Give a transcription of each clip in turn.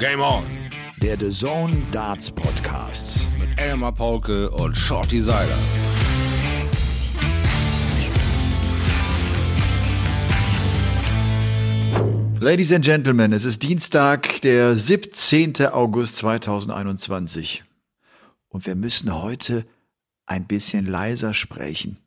Game On. Der The Zone Darts Podcast. Mit Elmar Paulke und Shorty Seiler. Ladies and Gentlemen, es ist Dienstag, der 17. August 2021. Und wir müssen heute ein bisschen leiser sprechen.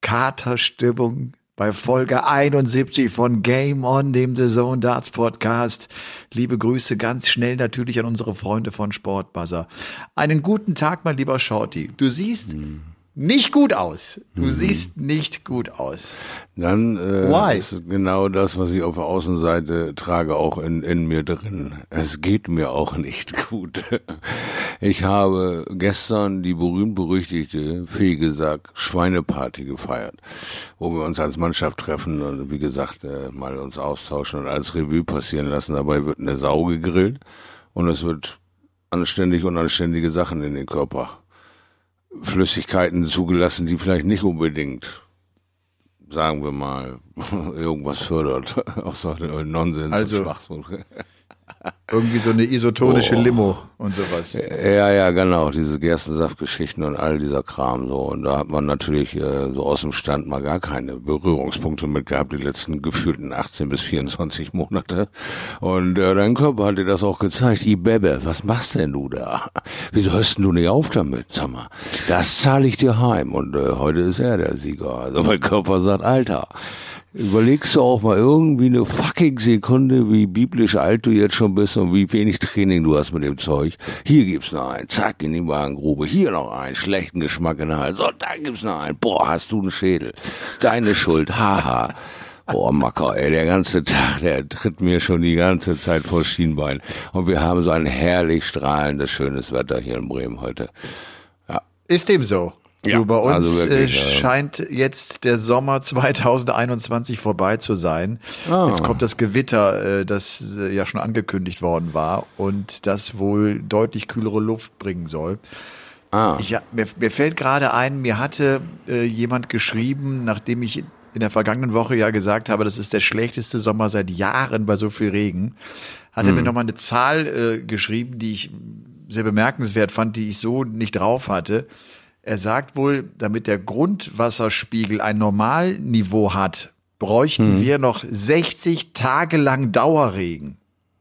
Katerstimmung bei Folge 71 von Game On, dem The Zone Darts Podcast. Liebe Grüße ganz schnell natürlich an unsere Freunde von Sportbuzzer. Einen guten Tag, mein lieber Shorty. Du siehst hm nicht gut aus. Du mhm. siehst nicht gut aus. Dann äh, Why? ist genau das, was ich auf der Außenseite trage, auch in, in mir drin. Es geht mir auch nicht gut. Ich habe gestern die berühmt-berüchtigte, Fee gesagt, Schweineparty gefeiert, wo wir uns als Mannschaft treffen und wie gesagt äh, mal uns austauschen und als Revue passieren lassen. Dabei wird eine Sau gegrillt und es wird anständig und anständige Sachen in den Körper Flüssigkeiten zugelassen, die vielleicht nicht unbedingt, sagen wir mal, irgendwas fördert, außer Nonsens also, und Schwachsinn. Irgendwie so eine isotonische oh. Limo und sowas. Ja, ja, genau, diese Gerstensaftgeschichten und all dieser Kram so. Und da hat man natürlich äh, so aus dem Stand mal gar keine Berührungspunkte mit gehabt, die letzten gefühlten 18 bis 24 Monate. Und äh, dein Körper hat dir das auch gezeigt. Ibebe, was machst denn du da? Wieso hörst du nicht auf damit? Sag mal, das zahle ich dir heim. Und äh, heute ist er der Sieger. Also mein Körper sagt, Alter, Überlegst du auch mal irgendwie eine fucking Sekunde, wie biblisch alt du jetzt schon bist und wie wenig Training du hast mit dem Zeug. Hier gibt's noch einen, zack, in die Magengrube. Hier noch einen, schlechten Geschmack in der Hals. So, da gibt's noch einen. Boah, hast du einen Schädel. Deine Schuld, haha. Boah, Macker, ey, der ganze Tag, der tritt mir schon die ganze Zeit vor Schienbein. Und wir haben so ein herrlich strahlendes, schönes Wetter hier in Bremen heute. Ja. Ist dem so? Ja, du, bei uns also wirklich, äh, scheint jetzt der Sommer 2021 vorbei zu sein. Ah. Jetzt kommt das Gewitter, äh, das äh, ja schon angekündigt worden war und das wohl deutlich kühlere Luft bringen soll. Ah. Ich, mir, mir fällt gerade ein, mir hatte äh, jemand geschrieben, nachdem ich in der vergangenen Woche ja gesagt habe, das ist der schlechteste Sommer seit Jahren bei so viel Regen, hat er mir hm. nochmal eine Zahl äh, geschrieben, die ich sehr bemerkenswert fand, die ich so nicht drauf hatte. Er sagt wohl, damit der Grundwasserspiegel ein Normalniveau hat, bräuchten hm. wir noch 60 Tage lang Dauerregen.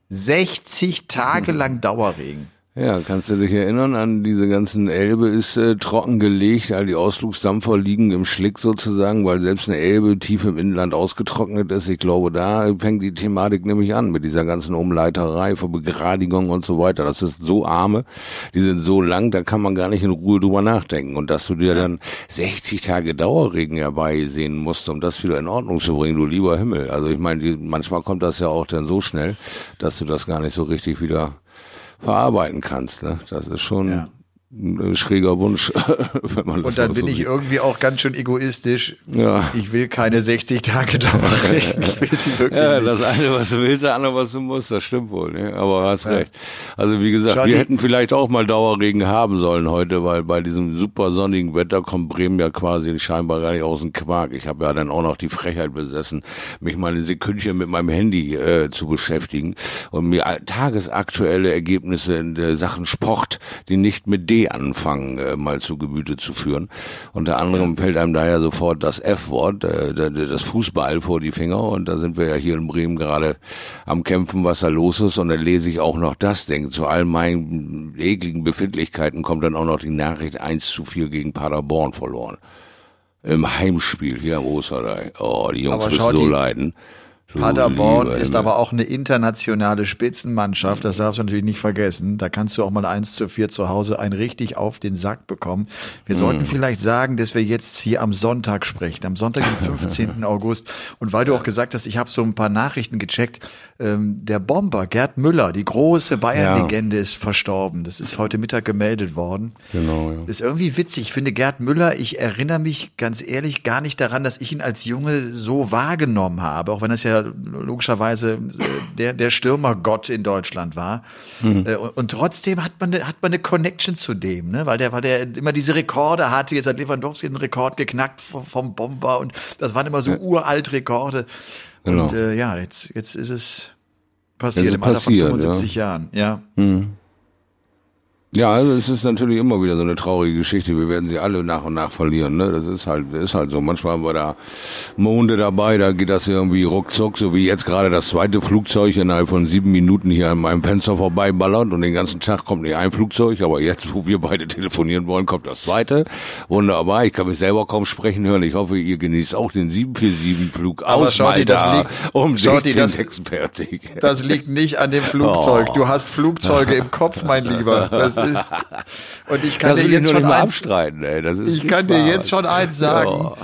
60 Tage lang Dauerregen. Ja, kannst du dich erinnern an diese ganzen Elbe ist äh, trockengelegt, all die Ausflugsdampfer liegen im Schlick sozusagen, weil selbst eine Elbe tief im Inland ausgetrocknet ist. Ich glaube, da fängt die Thematik nämlich an mit dieser ganzen Umleiterei für Begradigung und so weiter. Das ist so arme, die sind so lang, da kann man gar nicht in Ruhe drüber nachdenken. Und dass du dir dann 60 Tage Dauerregen herbeisehen musst, um das wieder in Ordnung zu bringen, du lieber Himmel. Also ich meine, manchmal kommt das ja auch dann so schnell, dass du das gar nicht so richtig wieder verarbeiten kannst. Ne? Das ist schon ja ein schräger Wunsch, wenn man das Und dann bin so ich sieht. irgendwie auch ganz schön egoistisch. Ja. Ich will keine 60 Tage Dauerregen. Ich will sie wirklich Ja, nicht. das eine, was du willst, das andere, was du musst, das stimmt wohl. Ne? Aber hast ja. recht. Also wie gesagt, Schau, wir hätten vielleicht auch mal Dauerregen haben sollen heute, weil bei diesem super sonnigen Wetter kommt Bremen ja quasi scheinbar gar nicht aus dem Quark. Ich habe ja dann auch noch die Frechheit besessen, mich mal eine Sekündchen mit meinem Handy äh, zu beschäftigen und mir tagesaktuelle Ergebnisse in der Sachen Sport, die nicht mit dem anfangen, äh, mal zu Gemüte zu führen. Unter anderem fällt einem da ja sofort das F-Wort, äh, das Fußball vor die Finger und da sind wir ja hier in Bremen gerade am Kämpfen, was da los ist und dann lese ich auch noch das, denke zu all meinen ekligen Befindlichkeiten kommt dann auch noch die Nachricht 1 zu 4 gegen Paderborn verloren. Im Heimspiel hier am Osterei. Oh, die Jungs müssen so leiden. Paderborn ist aber auch eine internationale Spitzenmannschaft, das darfst du natürlich nicht vergessen. Da kannst du auch mal eins zu vier zu Hause einen richtig auf den Sack bekommen. Wir sollten mm. vielleicht sagen, dass wir jetzt hier am Sonntag sprechen, am Sonntag, den 15. August. Und weil du auch gesagt hast, ich habe so ein paar Nachrichten gecheckt, ähm, der Bomber Gerd Müller, die große Bayern-Legende, ja. ist verstorben. Das ist heute Mittag gemeldet worden. Genau. Ja. Das ist irgendwie witzig. Ich finde Gerd Müller, ich erinnere mich ganz ehrlich gar nicht daran, dass ich ihn als Junge so wahrgenommen habe, auch wenn das ja logischerweise äh, der, der Stürmergott in Deutschland war. Mhm. Und, und, trotzdem hat man, hat man eine Connection zu dem, ne? weil der, weil der immer diese Rekorde hatte. Jetzt hat Lewandowski einen Rekord geknackt vom Bomber und das waren immer so ja. uralt Rekorde. Genau. Und äh, ja, jetzt, jetzt ist es passiert im Alter passiert, von 75 ja. Jahren. Ja. Hm. Ja, also es ist natürlich immer wieder so eine traurige Geschichte. Wir werden sie alle nach und nach verlieren. Ne? Das ist halt, ist halt so. Manchmal haben wir da Monde dabei, da geht das irgendwie ruckzuck, so wie jetzt gerade das zweite Flugzeug innerhalb von sieben Minuten hier an meinem Fenster vorbeiballert und den ganzen Tag kommt nicht ein Flugzeug, aber jetzt, wo wir beide telefonieren wollen, kommt das zweite. Wunderbar, ich kann mich selber kaum sprechen hören. Ich hoffe, ihr genießt auch den 747-Flug aus Malta das liegt, um Shorty, das, das liegt nicht an dem Flugzeug. Oh. Du hast Flugzeuge im Kopf, mein Lieber. Das ist. Und ich kann das dir jetzt schon eins, abstreiten, ey. Das ist ich kann dir jetzt schon eins sagen. Ja.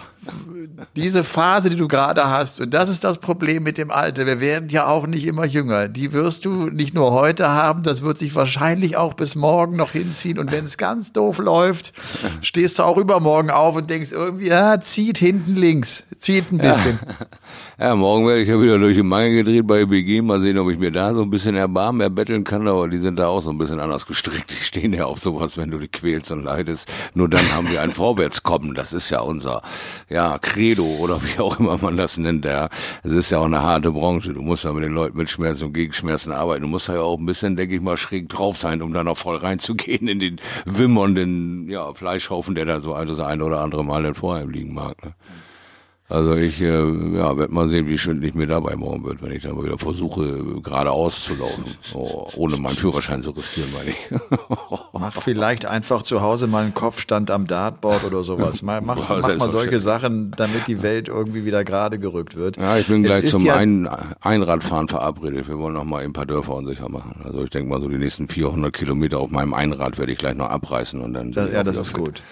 Diese Phase, die du gerade hast, und das ist das Problem mit dem Alter. Wir werden ja auch nicht immer jünger. Die wirst du nicht nur heute haben, das wird sich wahrscheinlich auch bis morgen noch hinziehen. Und wenn es ganz doof läuft, stehst du auch übermorgen auf und denkst irgendwie, ja, zieht hinten links, zieht ein bisschen. Ja. Ja, morgen werde ich ja wieder durch die Mangel gedreht bei BG. Mal sehen, ob ich mir da so ein bisschen Erbarmen erbetteln kann, aber die sind da auch so ein bisschen anders gestrickt. Die stehen ja auf sowas, wenn du dich quälst und leidest. Nur dann haben wir ein Vorwärtskommen. Das ist ja unser, ja, Credo oder wie auch immer man das nennt. Ja, es ist ja auch eine harte Branche. Du musst ja mit den Leuten mit Schmerzen und Gegenschmerzen arbeiten. Du musst ja auch ein bisschen, denke ich mal, schräg drauf sein, um da noch voll reinzugehen in den wimmernden, ja, Fleischhaufen, der da so das eine oder andere Mal dann vor einem liegen mag. Ne? Also ich äh, ja, werde mal sehen, wie schwindelig mir dabei morgen wird, wenn ich dann mal wieder versuche, geradeaus zu laufen, oh, ohne meinen Führerschein zu riskieren, meine ich. mach vielleicht einfach zu Hause mal einen Kopfstand am Dartboard oder sowas. Mach, mach, Boah, mach mal solche Sachen, damit die Welt irgendwie wieder gerade gerückt wird. Ja, ich bin gleich zum ja Ein Einradfahren verabredet. Wir wollen noch mal ein paar Dörfer unsicher machen. Also ich denke mal so die nächsten 400 Kilometer auf meinem Einrad werde ich gleich noch abreißen und dann. Das, ja, das ist fit. gut.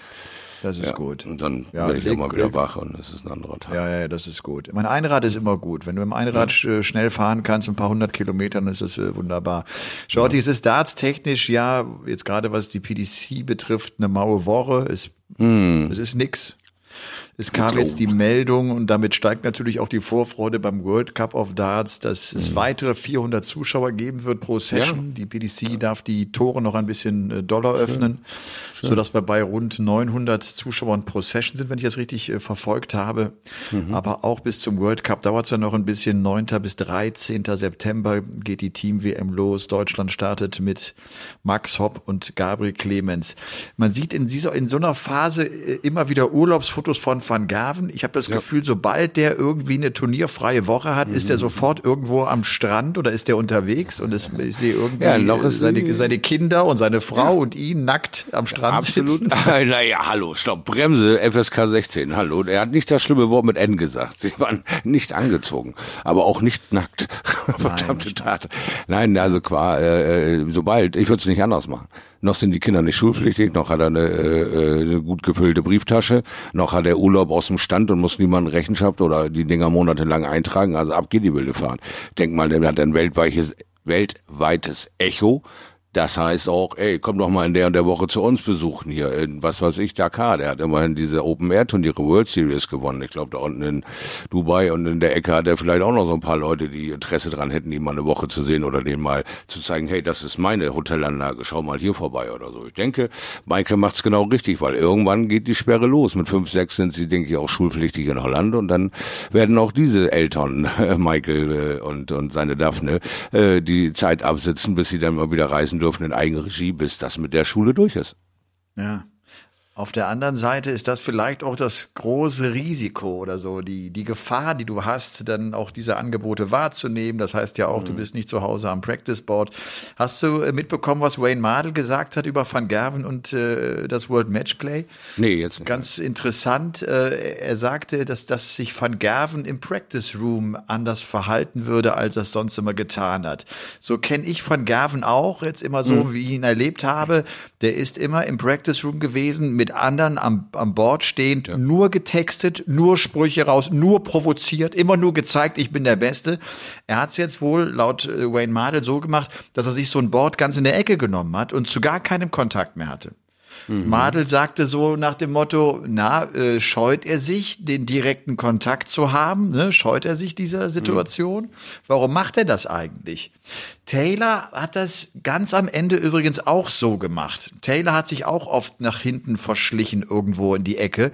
Das ist ja, gut. Und dann ja, werde ich immer wieder wach und es ist ein anderer Tag. Ja, ja, das ist gut. Mein Einrad ist immer gut. Wenn du im Einrad ja. schnell fahren kannst, ein paar hundert Kilometer, dann ist es äh, wunderbar. Shorty, ja. es ist dartstechnisch, ja, jetzt gerade was die PDC betrifft, eine maue Woche. Es, hm. es ist nix. Es kam jetzt die Meldung und damit steigt natürlich auch die Vorfreude beim World Cup of Darts, dass es mhm. weitere 400 Zuschauer geben wird pro Session. Ja. Die PDC darf die Tore noch ein bisschen äh, doller öffnen, Schön. sodass wir bei rund 900 Zuschauern pro Session sind, wenn ich das richtig äh, verfolgt habe. Mhm. Aber auch bis zum World Cup dauert es ja noch ein bisschen. 9. bis 13. September geht die Team WM los. Deutschland startet mit Max Hopp und Gabriel Clemens. Man sieht in dieser, in so einer Phase äh, immer wieder Urlaubsfotos von van Gerven. Ich habe das ja. Gefühl, sobald der irgendwie eine turnierfreie Woche hat, mhm. ist er sofort irgendwo am Strand oder ist der unterwegs und es, ich sehe irgendwie ja, seine, seine, Kinder und seine Frau ja. und ihn nackt am Strand Absolut. naja, hallo, stopp, Bremse, FSK 16, hallo. Er hat nicht das schlimme Wort mit N gesagt. Sie waren nicht angezogen, aber auch nicht nackt. Verdammte Tat. Nein, also qua, äh, äh sobald, ich würde es nicht anders machen. Noch sind die Kinder nicht schulpflichtig, noch hat er eine, äh, eine gut gefüllte Brieftasche, noch hat er Urlaub aus dem Stand und muss niemanden Rechenschaft oder die Dinger monatelang eintragen. Also ab geht die wilde Fahrt. Denk mal, der hat ein weltweites, weltweites Echo das heißt auch, ey, komm doch mal in der und der Woche zu uns besuchen hier in, was weiß ich, Dakar. Der hat immerhin diese Open-Air-Turniere World Series gewonnen. Ich glaube, da unten in Dubai und in der Ecke hat er vielleicht auch noch so ein paar Leute, die Interesse dran hätten, ihn mal eine Woche zu sehen oder denen mal zu zeigen, hey, das ist meine Hotelanlage, schau mal hier vorbei oder so. Ich denke, Maike macht's genau richtig, weil irgendwann geht die Sperre los. Mit fünf, sechs sind sie, denke ich, auch schulpflichtig in Holland und dann werden auch diese Eltern, Michael äh, und, und seine Daphne, äh, die Zeit absitzen, bis sie dann mal wieder reisen dürfen dürfen in Eigenregie, bis das mit der Schule durch ist. Ja. Auf der anderen Seite ist das vielleicht auch das große Risiko oder so, die, die Gefahr, die du hast, dann auch diese Angebote wahrzunehmen. Das heißt ja auch, mhm. du bist nicht zu Hause am Practice Board. Hast du äh, mitbekommen, was Wayne Mardell gesagt hat über Van Gerven und äh, das World Matchplay? Nee, jetzt nicht. Ganz interessant. Äh, er sagte, dass, dass sich Van Gerven im Practice Room anders verhalten würde, als er es sonst immer getan hat. So kenne ich Van Gerven auch, jetzt immer so, mhm. wie ich ihn erlebt habe. Der ist immer im Practice Room gewesen mit mit anderen am, am Board stehend, ja. nur getextet, nur Sprüche raus, nur provoziert, immer nur gezeigt, ich bin der Beste. Er hat es jetzt wohl laut äh, Wayne Mardell so gemacht, dass er sich so ein Board ganz in der Ecke genommen hat und zu gar keinem Kontakt mehr hatte. Mhm. Madel sagte so nach dem Motto, na, äh, scheut er sich, den direkten Kontakt zu haben? Ne? Scheut er sich dieser Situation? Mhm. Warum macht er das eigentlich? Taylor hat das ganz am Ende übrigens auch so gemacht. Taylor hat sich auch oft nach hinten verschlichen irgendwo in die Ecke.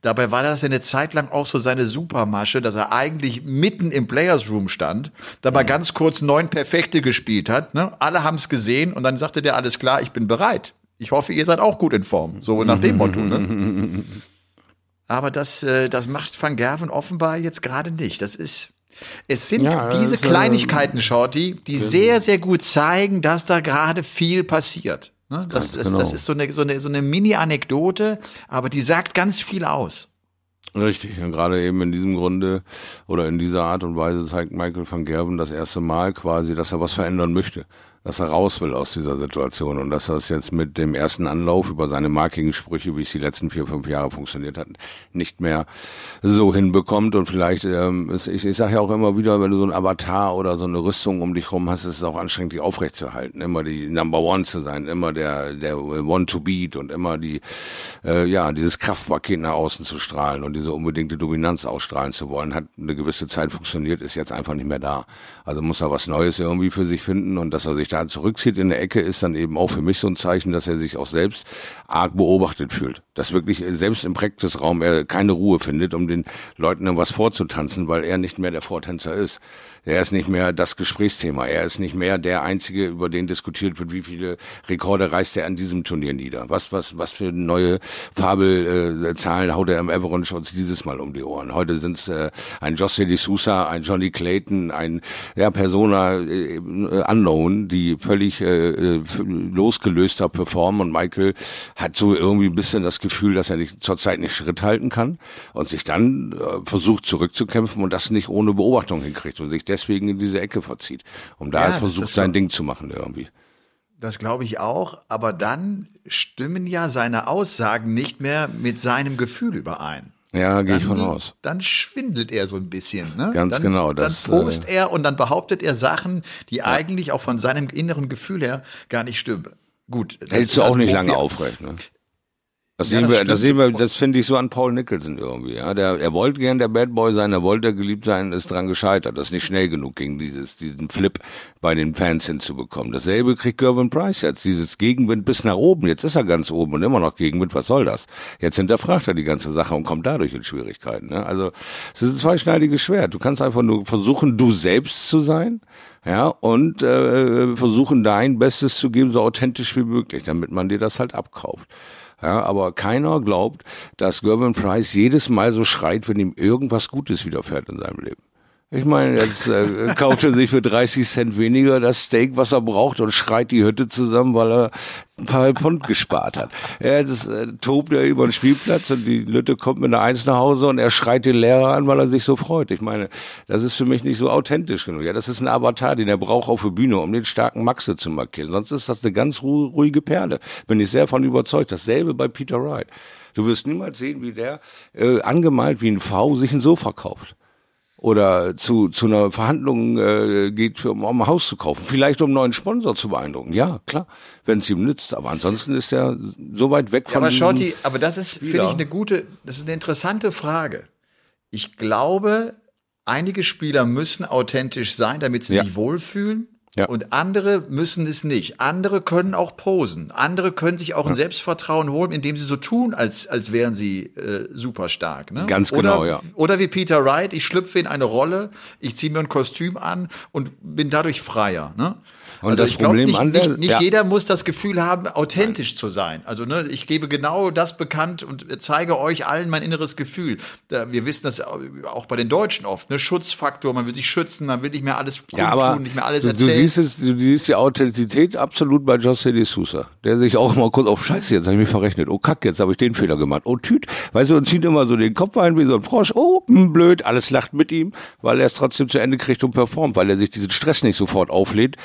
Dabei war das eine Zeit lang auch so seine Supermasche, dass er eigentlich mitten im Players Room stand, dabei mhm. ganz kurz neun Perfekte gespielt hat. Ne? Alle haben es gesehen und dann sagte der, alles klar, ich bin bereit. Ich hoffe, ihr seid auch gut in Form. So nach dem Motto. Ne? Aber das, äh, das macht Van Gerven offenbar jetzt gerade nicht. Das ist es sind ja, diese also, Kleinigkeiten, Shorty, die genau. sehr, sehr gut zeigen, dass da gerade viel passiert. Ne? Das, das, genau. das ist so eine, so eine, so eine Mini-Anekdote, aber die sagt ganz viel aus. Richtig, und gerade eben in diesem Grunde oder in dieser Art und Weise zeigt Michael van Gerben das erste Mal quasi, dass er was verändern möchte dass er raus will aus dieser Situation und dass er es jetzt mit dem ersten Anlauf über seine markigen Sprüche, wie es die letzten vier, fünf Jahre funktioniert hat, nicht mehr so hinbekommt und vielleicht, ähm, ist, ich, ich sage ja auch immer wieder, wenn du so ein Avatar oder so eine Rüstung um dich rum hast, ist es auch anstrengend, die aufrechtzuerhalten, immer die Number One zu sein, immer der, der One to Beat und immer die, äh, ja, dieses Kraftpaket nach außen zu strahlen und diese unbedingte Dominanz ausstrahlen zu wollen, hat eine gewisse Zeit funktioniert, ist jetzt einfach nicht mehr da. Also muss er was Neues irgendwie für sich finden und dass er sich da zurückzieht in der Ecke, ist dann eben auch für mich so ein Zeichen, dass er sich auch selbst arg beobachtet fühlt. Dass wirklich selbst im Practice-Raum er keine Ruhe findet, um den Leuten dann was vorzutanzen, weil er nicht mehr der Vortänzer ist. Er ist nicht mehr das Gesprächsthema. Er ist nicht mehr der Einzige, über den diskutiert wird, wie viele Rekorde reißt er an diesem Turnier nieder. Was, was, was für neue Fabelzahlen äh, haut er im Everon Shots dieses Mal um die Ohren. Heute sind es äh, ein José de Sousa, ein Johnny Clayton, ein ja, Persona äh, Unknown, die völlig äh, äh losgelöster performen und Michael hat so irgendwie ein bisschen das Gefühl, dass er nicht, zurzeit nicht Schritt halten kann und sich dann äh, versucht zurückzukämpfen und das nicht ohne Beobachtung hinkriegt und sich deswegen in diese Ecke verzieht, um da ja, halt versucht, sein Ding zu machen irgendwie. Das glaube ich auch, aber dann stimmen ja seine Aussagen nicht mehr mit seinem Gefühl überein. Ja, gehe ich von aus. Dann schwindelt er so ein bisschen. Ne? Ganz dann, genau. Das, dann post äh, er und dann behauptet er Sachen, die ja. eigentlich auch von seinem inneren Gefühl her gar nicht stimmen. Gut. Hältst du auch nicht lange aufrecht. Ne? Das ja, sehen wir, das sehen wir, das finde ich so an Paul Nicholson irgendwie. Ja, der, er wollte gern der Bad Boy sein, er wollte geliebt sein, ist dran gescheitert. Das ist nicht schnell genug, gegen dieses, diesen Flip bei den Fans hinzubekommen. Dasselbe kriegt Gervin Price jetzt, dieses Gegenwind bis nach oben. Jetzt ist er ganz oben und immer noch Gegenwind. Was soll das? Jetzt hinterfragt er die ganze Sache und kommt dadurch in Schwierigkeiten. Ne? Also es ist ein zweischneidiges Schwert. Du kannst einfach nur versuchen, du selbst zu sein ja, und äh, versuchen dein Bestes zu geben, so authentisch wie möglich, damit man dir das halt abkauft. Ja, aber keiner glaubt, dass Gervin Price jedes Mal so schreit, wenn ihm irgendwas Gutes widerfährt in seinem Leben. Ich meine, jetzt äh, kauft er sich für 30 Cent weniger das Steak, was er braucht und schreit die Hütte zusammen, weil er ein paar Pfund gespart hat. Er das, äh, tobt er über den Spielplatz und die Lütte kommt mit einer Eins nach Hause und er schreit den Lehrer an, weil er sich so freut. Ich meine, das ist für mich nicht so authentisch genug. Ja, das ist ein Avatar, den er braucht auf der Bühne, um den starken Maxe zu markieren. Sonst ist das eine ganz ruhige Perle. Bin ich sehr von überzeugt. Dasselbe bei Peter Wright. Du wirst niemals sehen, wie der äh, angemalt wie ein V sich ein Sofa kauft oder zu, zu einer Verhandlung äh, geht, um, um ein Haus zu kaufen. Vielleicht um einen neuen Sponsor zu beeindrucken. Ja, klar, wenn es ihm nützt. Aber ansonsten ist er so weit weg von. Ja, aber Schotti, aber das ist, finde ich, eine gute, das ist eine interessante Frage. Ich glaube, einige Spieler müssen authentisch sein, damit sie ja. sich wohlfühlen. Ja. Und andere müssen es nicht. Andere können auch posen. Andere können sich auch ja. ein Selbstvertrauen holen, indem sie so tun, als, als wären sie äh, super stark. Ne? Ganz genau, oder, ja. Oder wie Peter Wright, ich schlüpfe in eine Rolle, ich ziehe mir ein Kostüm an und bin dadurch freier. Ne? Und also das ich Problem nicht, an der, nicht, nicht ja. jeder muss das Gefühl haben, authentisch Nein. zu sein. Also ne, ich gebe genau das bekannt und zeige euch allen mein inneres Gefühl. Wir wissen das auch bei den Deutschen oft, ne? Schutzfaktor, man will sich schützen, man will nicht mehr alles ja, aber tun, nicht mehr alles du, erzählen. Du siehst, es, du siehst die Authentizität absolut bei José de Sousa, der sich auch immer kurz auf oh, Scheiße, jetzt habe ich mich verrechnet. Oh Kack, jetzt habe ich den Fehler gemacht. Oh Tüt, weißt du, und zieht immer so den Kopf ein wie so ein Frosch. Oh, mh, blöd, alles lacht mit ihm, weil er es trotzdem zu Ende kriegt und performt, weil er sich diesen Stress nicht sofort auflädt,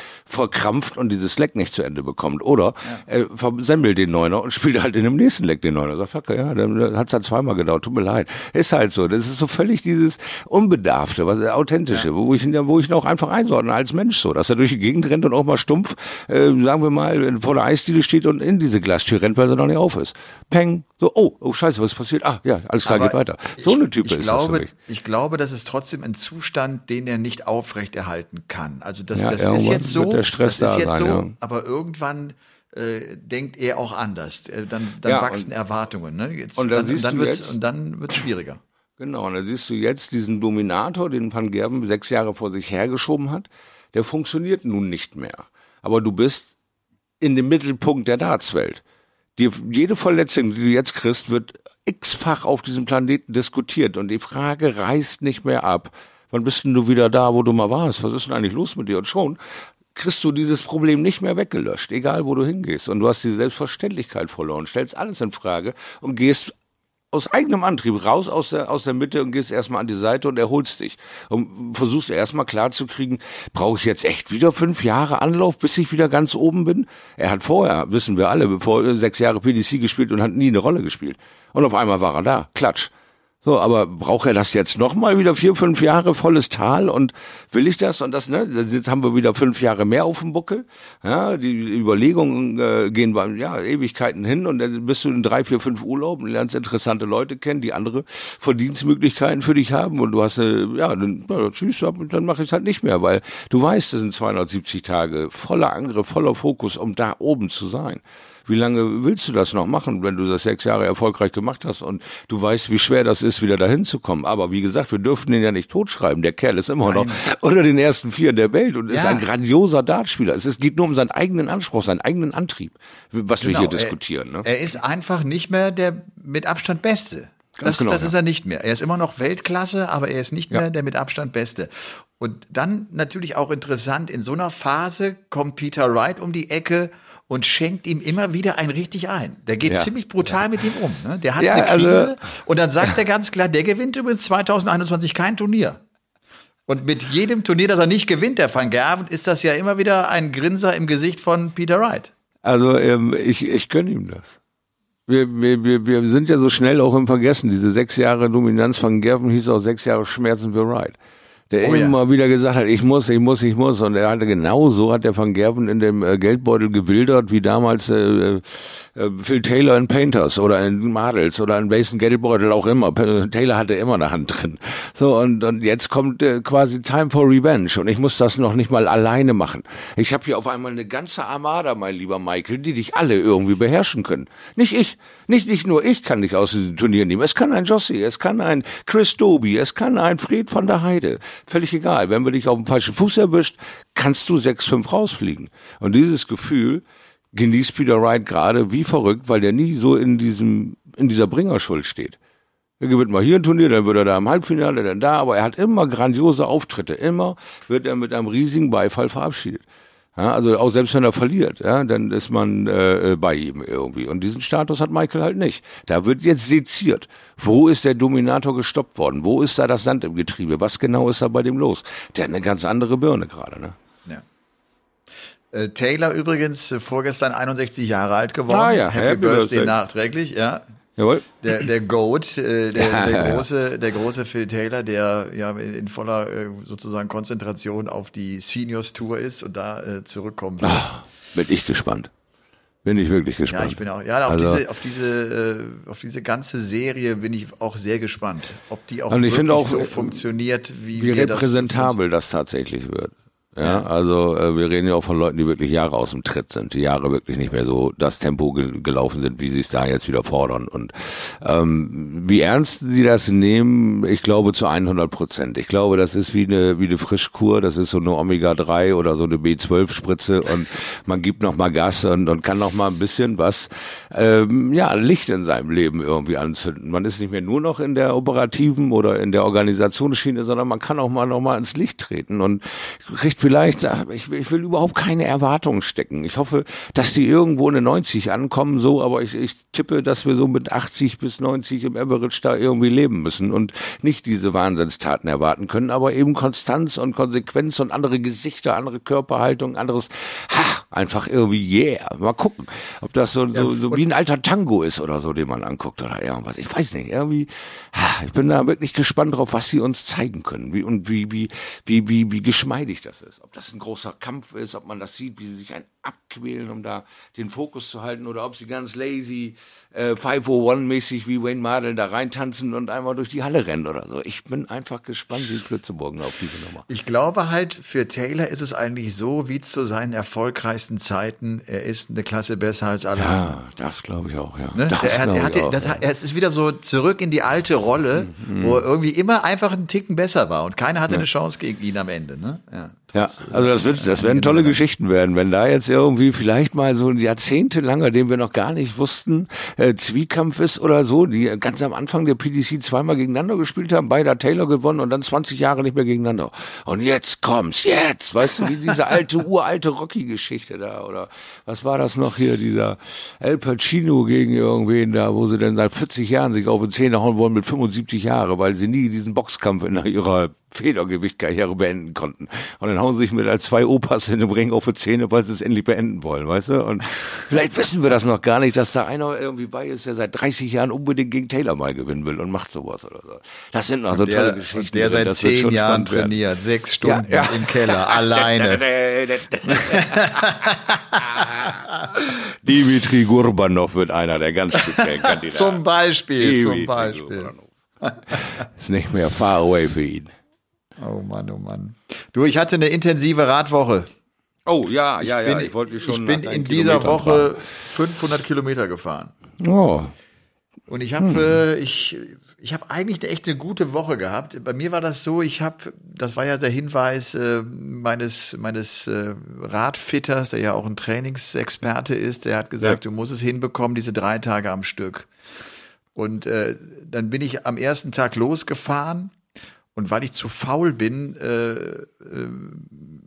verkrampft und dieses Leck nicht zu Ende bekommt. Oder ja. er versemmelt den Neuner und spielt halt in dem nächsten Leck den Neuner. Sagt, fuck, ja, dann hat's halt zweimal gedauert, tut mir leid. Ist halt so. Das ist so völlig dieses Unbedarfte, was authentische, ja. wo ich wo ich ihn auch einfach einordne als Mensch so, dass er durch die Gegend rennt und auch mal stumpf, äh, sagen wir mal, vor der Eisdiele steht und in diese Glastür rennt, weil sie noch nicht auf ist. Peng, so, oh, oh scheiße, was ist passiert? Ah, ja, alles klar, geht weiter. So ich, eine Type ist glaube, das für mich. Ich glaube, das ist trotzdem ein Zustand, den er nicht aufrechterhalten kann. Also das, ja, das ist jetzt so, Stress das ist jetzt sein, so, ja. aber irgendwann äh, denkt er auch anders. Äh, dann, dann ja, wachsen und, Erwartungen. Ne? Jetzt, und dann, dann, dann wird's, und dann wird's schwieriger. Genau, und da siehst du jetzt diesen Dominator, den Van Gerben sechs Jahre vor sich hergeschoben hat, der funktioniert nun nicht mehr. Aber du bist in dem Mittelpunkt der Dartswelt. Die, jede Verletzung, die du jetzt kriegst, wird x-fach auf diesem Planeten diskutiert und die Frage reißt nicht mehr ab. Wann bist denn du wieder da, wo du mal warst? Was ist denn eigentlich los mit dir? Und schon kriegst du dieses Problem nicht mehr weggelöscht, egal wo du hingehst. Und du hast die Selbstverständlichkeit verloren, stellst alles in Frage und gehst aus eigenem Antrieb raus aus der, aus der Mitte und gehst erstmal an die Seite und erholst dich. Und versuchst erstmal klarzukriegen, brauche ich jetzt echt wieder fünf Jahre Anlauf, bis ich wieder ganz oben bin? Er hat vorher, wissen wir alle, bevor sechs Jahre PDC gespielt und hat nie eine Rolle gespielt. Und auf einmal war er da. Klatsch. So, aber braucht er das jetzt nochmal wieder vier, fünf Jahre volles Tal und will ich das und das, ne? Jetzt haben wir wieder fünf Jahre mehr auf dem Buckel. Ja, die Überlegungen äh, gehen bei, ja, Ewigkeiten hin und dann bist du in drei, vier, fünf Urlauben, lernst interessante Leute kennen, die andere Verdienstmöglichkeiten für dich haben und du hast, äh, ja, dann, ja, tschüss, dann mache ich es halt nicht mehr, weil du weißt, das sind 270 Tage voller Angriff, voller Fokus, um da oben zu sein. Wie lange willst du das noch machen, wenn du das sechs Jahre erfolgreich gemacht hast und du weißt, wie schwer das ist, wieder dahin zu kommen? Aber wie gesagt, wir dürfen den ja nicht totschreiben. Der Kerl ist immer Nein. noch unter den ersten vier der Welt und ja. ist ein grandioser Dartspieler. Es geht nur um seinen eigenen Anspruch, seinen eigenen Antrieb, was genau. wir hier diskutieren. Ne? Er ist einfach nicht mehr der mit Abstand Beste. Das, genau, das ja. ist er nicht mehr. Er ist immer noch Weltklasse, aber er ist nicht ja. mehr der mit Abstand Beste. Und dann natürlich auch interessant, in so einer Phase kommt Peter Wright um die Ecke und schenkt ihm immer wieder ein richtig ein. Der geht ja. ziemlich brutal ja. mit ihm um. Ne? Der hat ja, eine Krise also, und dann sagt er ganz klar, der gewinnt übrigens 2021 kein Turnier. Und mit jedem Turnier, das er nicht gewinnt, der Van Gerven, ist das ja immer wieder ein Grinser im Gesicht von Peter Wright. Also ähm, ich, ich gönne ihm das. Wir, wir, wir, wir sind ja so schnell auch im Vergessen. Diese sechs Jahre Dominanz von Gerven hieß auch sechs Jahre Schmerzen für Wright der oh, immer ja. wieder gesagt hat, ich muss, ich muss, ich muss. Und er hatte genau so hat der Van Gerven in dem äh, Geldbeutel gewildert, wie damals äh, äh, Phil Taylor in Painters oder in Models oder in Basin Geldbeutel auch immer. Taylor hatte immer eine Hand drin. So, und, und jetzt kommt äh, quasi Time for Revenge und ich muss das noch nicht mal alleine machen. Ich habe hier auf einmal eine ganze Armada, mein lieber Michael, die dich alle irgendwie beherrschen können. Nicht ich. Nicht, nicht nur ich kann dich aus diesem Turnier nehmen. Es kann ein Jossi, es kann ein Chris Doby, es kann ein Fred von der Heide völlig egal. Wenn wir dich auf dem falschen Fuß erwischt, kannst du 6-5 rausfliegen. Und dieses Gefühl genießt Peter Wright gerade wie verrückt, weil der nie so in diesem, in dieser Bringerschuld steht. Er gewinnt mal hier ein Turnier, dann wird er da im Halbfinale, dann da, aber er hat immer grandiose Auftritte. Immer wird er mit einem riesigen Beifall verabschiedet. Ja, also auch selbst wenn er verliert, ja, dann ist man äh, bei ihm irgendwie. Und diesen Status hat Michael halt nicht. Da wird jetzt seziert. Wo ist der Dominator gestoppt worden? Wo ist da das Sand im Getriebe? Was genau ist da bei dem los? Der hat eine ganz andere Birne gerade, ne? Ja. Äh, Taylor übrigens äh, vorgestern 61 Jahre alt geworden. Ah ja, Happy, Happy Birthday, Birthday nachträglich, ja. Jawohl. Der, der Goat, äh, der, ja, der, große, der große Phil Taylor, der ja in voller äh, sozusagen Konzentration auf die Seniors Tour ist und da äh, zurückkommen wird. Ach, bin ich gespannt. Bin ich wirklich gespannt. Ja, ich bin auch. Ja, auf also, diese, auf diese, äh, auf diese ganze Serie bin ich auch sehr gespannt, ob die auch wirklich auch, so funktioniert, wie, wie repräsentabel das, das tatsächlich wird. Ja, also äh, wir reden ja auch von Leuten, die wirklich Jahre aus dem Tritt sind, die Jahre wirklich nicht mehr so das Tempo gel gelaufen sind, wie sie es da jetzt wieder fordern. Und ähm, wie ernst sie das nehmen, ich glaube zu 100 Prozent. Ich glaube, das ist wie eine wie eine Frischkur, das ist so eine Omega 3 oder so eine B12 Spritze und man gibt noch mal Gas und, und kann noch mal ein bisschen was ähm, ja Licht in seinem Leben irgendwie anzünden. Man ist nicht mehr nur noch in der operativen oder in der Organisationsschiene, sondern man kann auch mal noch mal ins Licht treten und kriegt vielleicht, ich, ich will überhaupt keine Erwartungen stecken. Ich hoffe, dass die irgendwo eine 90 ankommen, so, aber ich, ich tippe, dass wir so mit 80 bis 90 im Average da irgendwie leben müssen und nicht diese Wahnsinnstaten erwarten können, aber eben Konstanz und Konsequenz und andere Gesichter, andere Körperhaltung, anderes, ha, einfach irgendwie yeah. Mal gucken, ob das so, so, so wie ein alter Tango ist oder so, den man anguckt oder irgendwas. Ich weiß nicht, irgendwie, ha, ich bin da wirklich gespannt drauf, was sie uns zeigen können wie, und wie, wie, wie, wie, wie geschmeidig das ist. Ob das ein großer Kampf ist, ob man das sieht, wie sie sich ein abquälen, um da den Fokus zu halten, oder ob sie ganz lazy, äh, 501-mäßig wie Wayne Mardell da reintanzen und einmal durch die Halle rennen oder so. Ich bin einfach gespannt wie Plötzeburgen auf diese Nummer. Ich glaube halt, für Taylor ist es eigentlich so, wie zu seinen erfolgreichsten Zeiten, er ist eine Klasse besser als alle Ja, anderen. das glaube ich auch, ja. Ne? Das er, er, hatte, auch, das, ja. es ist wieder so zurück in die alte Rolle, mhm. wo er irgendwie immer einfach einen Ticken besser war und keiner hatte ja. eine Chance gegen ihn am Ende. Ne? Ja. Ja, also das wird, das werden tolle Geschichten werden, wenn da jetzt irgendwie vielleicht mal so ein jahrzehntelanger, den wir noch gar nicht wussten, äh, Zwiekampf ist oder so, die ganz am Anfang der PDC zweimal gegeneinander gespielt haben, beide Taylor gewonnen und dann 20 Jahre nicht mehr gegeneinander. Und jetzt kommt's, jetzt, weißt du, wie diese alte, uralte Rocky-Geschichte da, oder was war das noch hier, dieser El Pacino gegen irgendwen da, wo sie denn seit 40 Jahren sich auf den Zähne hauen wollen mit 75 Jahren, weil sie nie diesen Boxkampf in ihrer Federgewichtkarriere beenden konnten. Und dann hauen sie sich mit als zwei Opas in dem Ring auf die Zähne, weil sie es endlich beenden wollen, weißt du? Und vielleicht wissen wir das noch gar nicht, dass da einer irgendwie bei ist, der seit 30 Jahren unbedingt gegen Taylor mal gewinnen will und macht sowas oder so. Das sind noch so der, tolle Geschichten. Der seit zehn Jahren trainiert, sechs Stunden ja, ja. im Keller, alleine. Dimitri Gurbanov wird einer der ganz speziellen Kandidaten. zum Beispiel, Dimitri zum Beispiel. ist nicht mehr far away für ihn. Oh Mann, oh Mann. Du, ich hatte eine intensive Radwoche. Oh ja, ja, ja. ich wollte schon. Ich bin in dieser Woche fahren. 500 Kilometer gefahren. Oh. Und ich habe, hm. äh, ich, ich habe eigentlich eine echt eine gute Woche gehabt. Bei mir war das so, ich habe, das war ja der Hinweis äh, meines meines äh, Radfitters, der ja auch ein Trainingsexperte ist. Der hat gesagt, ja. du musst es hinbekommen, diese drei Tage am Stück. Und äh, dann bin ich am ersten Tag losgefahren und weil ich zu faul bin, äh, äh,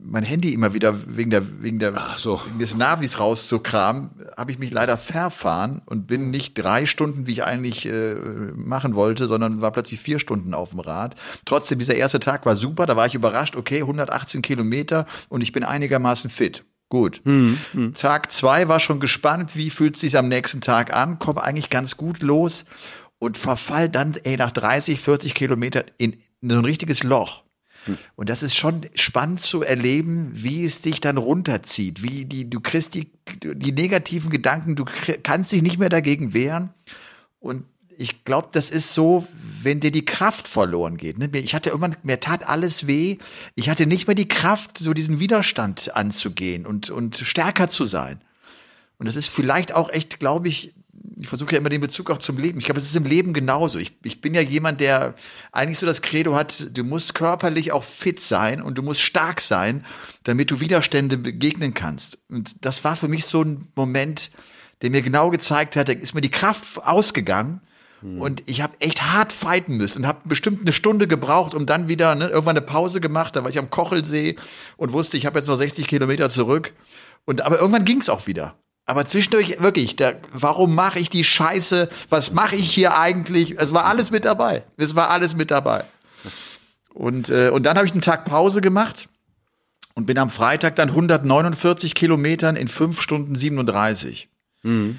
mein Handy immer wieder wegen der wegen der so. wegen des Navis rauszukramen, habe ich mich leider verfahren und bin nicht drei Stunden, wie ich eigentlich äh, machen wollte, sondern war plötzlich vier Stunden auf dem Rad. Trotzdem dieser erste Tag war super, da war ich überrascht. Okay, 118 Kilometer und ich bin einigermaßen fit. Gut. Hm, hm. Tag zwei war schon gespannt, wie fühlt es sich am nächsten Tag an? Komme eigentlich ganz gut los und verfall dann ey, nach 30, 40 Kilometern in so ein richtiges Loch. Hm. Und das ist schon spannend zu erleben, wie es dich dann runterzieht, wie die, du kriegst die, die negativen Gedanken, du kannst dich nicht mehr dagegen wehren. Und ich glaube, das ist so, wenn dir die Kraft verloren geht. Ne? Ich hatte irgendwann, mir tat alles weh. Ich hatte nicht mehr die Kraft, so diesen Widerstand anzugehen und, und stärker zu sein. Und das ist vielleicht auch echt, glaube ich, ich versuche ja immer den Bezug auch zum Leben. Ich glaube, es ist im Leben genauso. Ich, ich bin ja jemand, der eigentlich so das Credo hat, du musst körperlich auch fit sein und du musst stark sein, damit du Widerstände begegnen kannst. Und das war für mich so ein Moment, der mir genau gezeigt hat, da ist mir die Kraft ausgegangen. Hm. Und ich habe echt hart fighten müssen und habe bestimmt eine Stunde gebraucht, um dann wieder ne, irgendwann eine Pause gemacht. Da war ich am Kochelsee und wusste, ich habe jetzt noch 60 Kilometer zurück. Und aber irgendwann ging es auch wieder. Aber zwischendurch wirklich, der, warum mache ich die Scheiße? Was mache ich hier eigentlich? Es war alles mit dabei. Es war alles mit dabei. Und, äh, und dann habe ich einen Tag Pause gemacht und bin am Freitag dann 149 Kilometern in 5 Stunden 37. Mhm.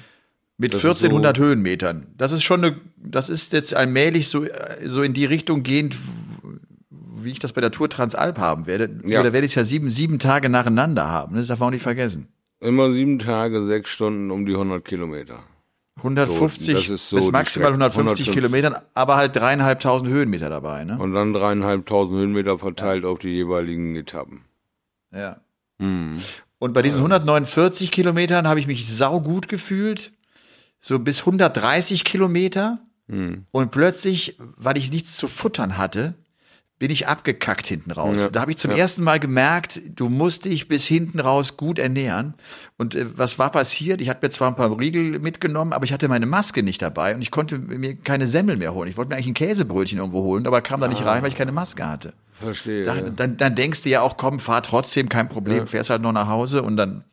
Mit das 1400 so Höhenmetern. Das ist schon eine, das ist jetzt allmählich so, so in die Richtung gehend, wie ich das bei der Tour Transalp haben werde. Ja. Da werde ich es ja sieben, sieben Tage nacheinander haben. Das darf man auch nicht vergessen. Immer sieben Tage, sechs Stunden um die 100 Kilometer. 150 so, so bis maximal 150 Kilometern, aber halt dreieinhalbtausend Höhenmeter dabei, ne? Und dann dreieinhalbtausend Höhenmeter verteilt ja. auf die jeweiligen Etappen. Ja. Hm. Und bei diesen 149 Kilometern habe ich mich saugut gefühlt, so bis 130 Kilometer. Hm. Und plötzlich, weil ich nichts zu futtern hatte, bin ich abgekackt hinten raus. Ja. Da habe ich zum ja. ersten Mal gemerkt, du musst dich bis hinten raus gut ernähren. Und äh, was war passiert? Ich hatte mir zwar ein paar Riegel mitgenommen, aber ich hatte meine Maske nicht dabei und ich konnte mir keine Semmel mehr holen. Ich wollte mir eigentlich ein Käsebrötchen irgendwo holen, aber kam da nicht ah. rein, weil ich keine Maske hatte. Verstehe. Da, dann, dann denkst du ja auch, komm, fahr trotzdem, kein Problem, ja. fährst halt noch nach Hause und dann,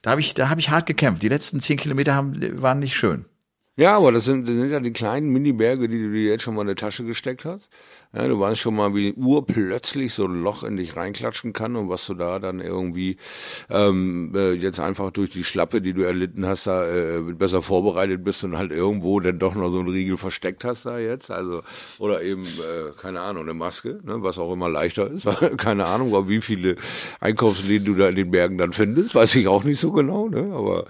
da habe ich, da habe ich hart gekämpft. Die letzten zehn Kilometer haben, waren nicht schön. Ja, aber das sind, das sind ja die kleinen Mini-Berge, die du dir jetzt schon mal in die Tasche gesteckt hast. Ja, du weißt schon mal, wie urplötzlich so ein Loch in dich reinklatschen kann und was du da dann irgendwie ähm, äh, jetzt einfach durch die Schlappe, die du erlitten hast, da äh, besser vorbereitet bist und halt irgendwo dann doch noch so einen Riegel versteckt hast da jetzt. Also oder eben äh, keine Ahnung eine Maske, ne, was auch immer leichter ist. keine Ahnung, wie viele Einkaufsläden du da in den Bergen dann findest, weiß ich auch nicht so genau. Ne, aber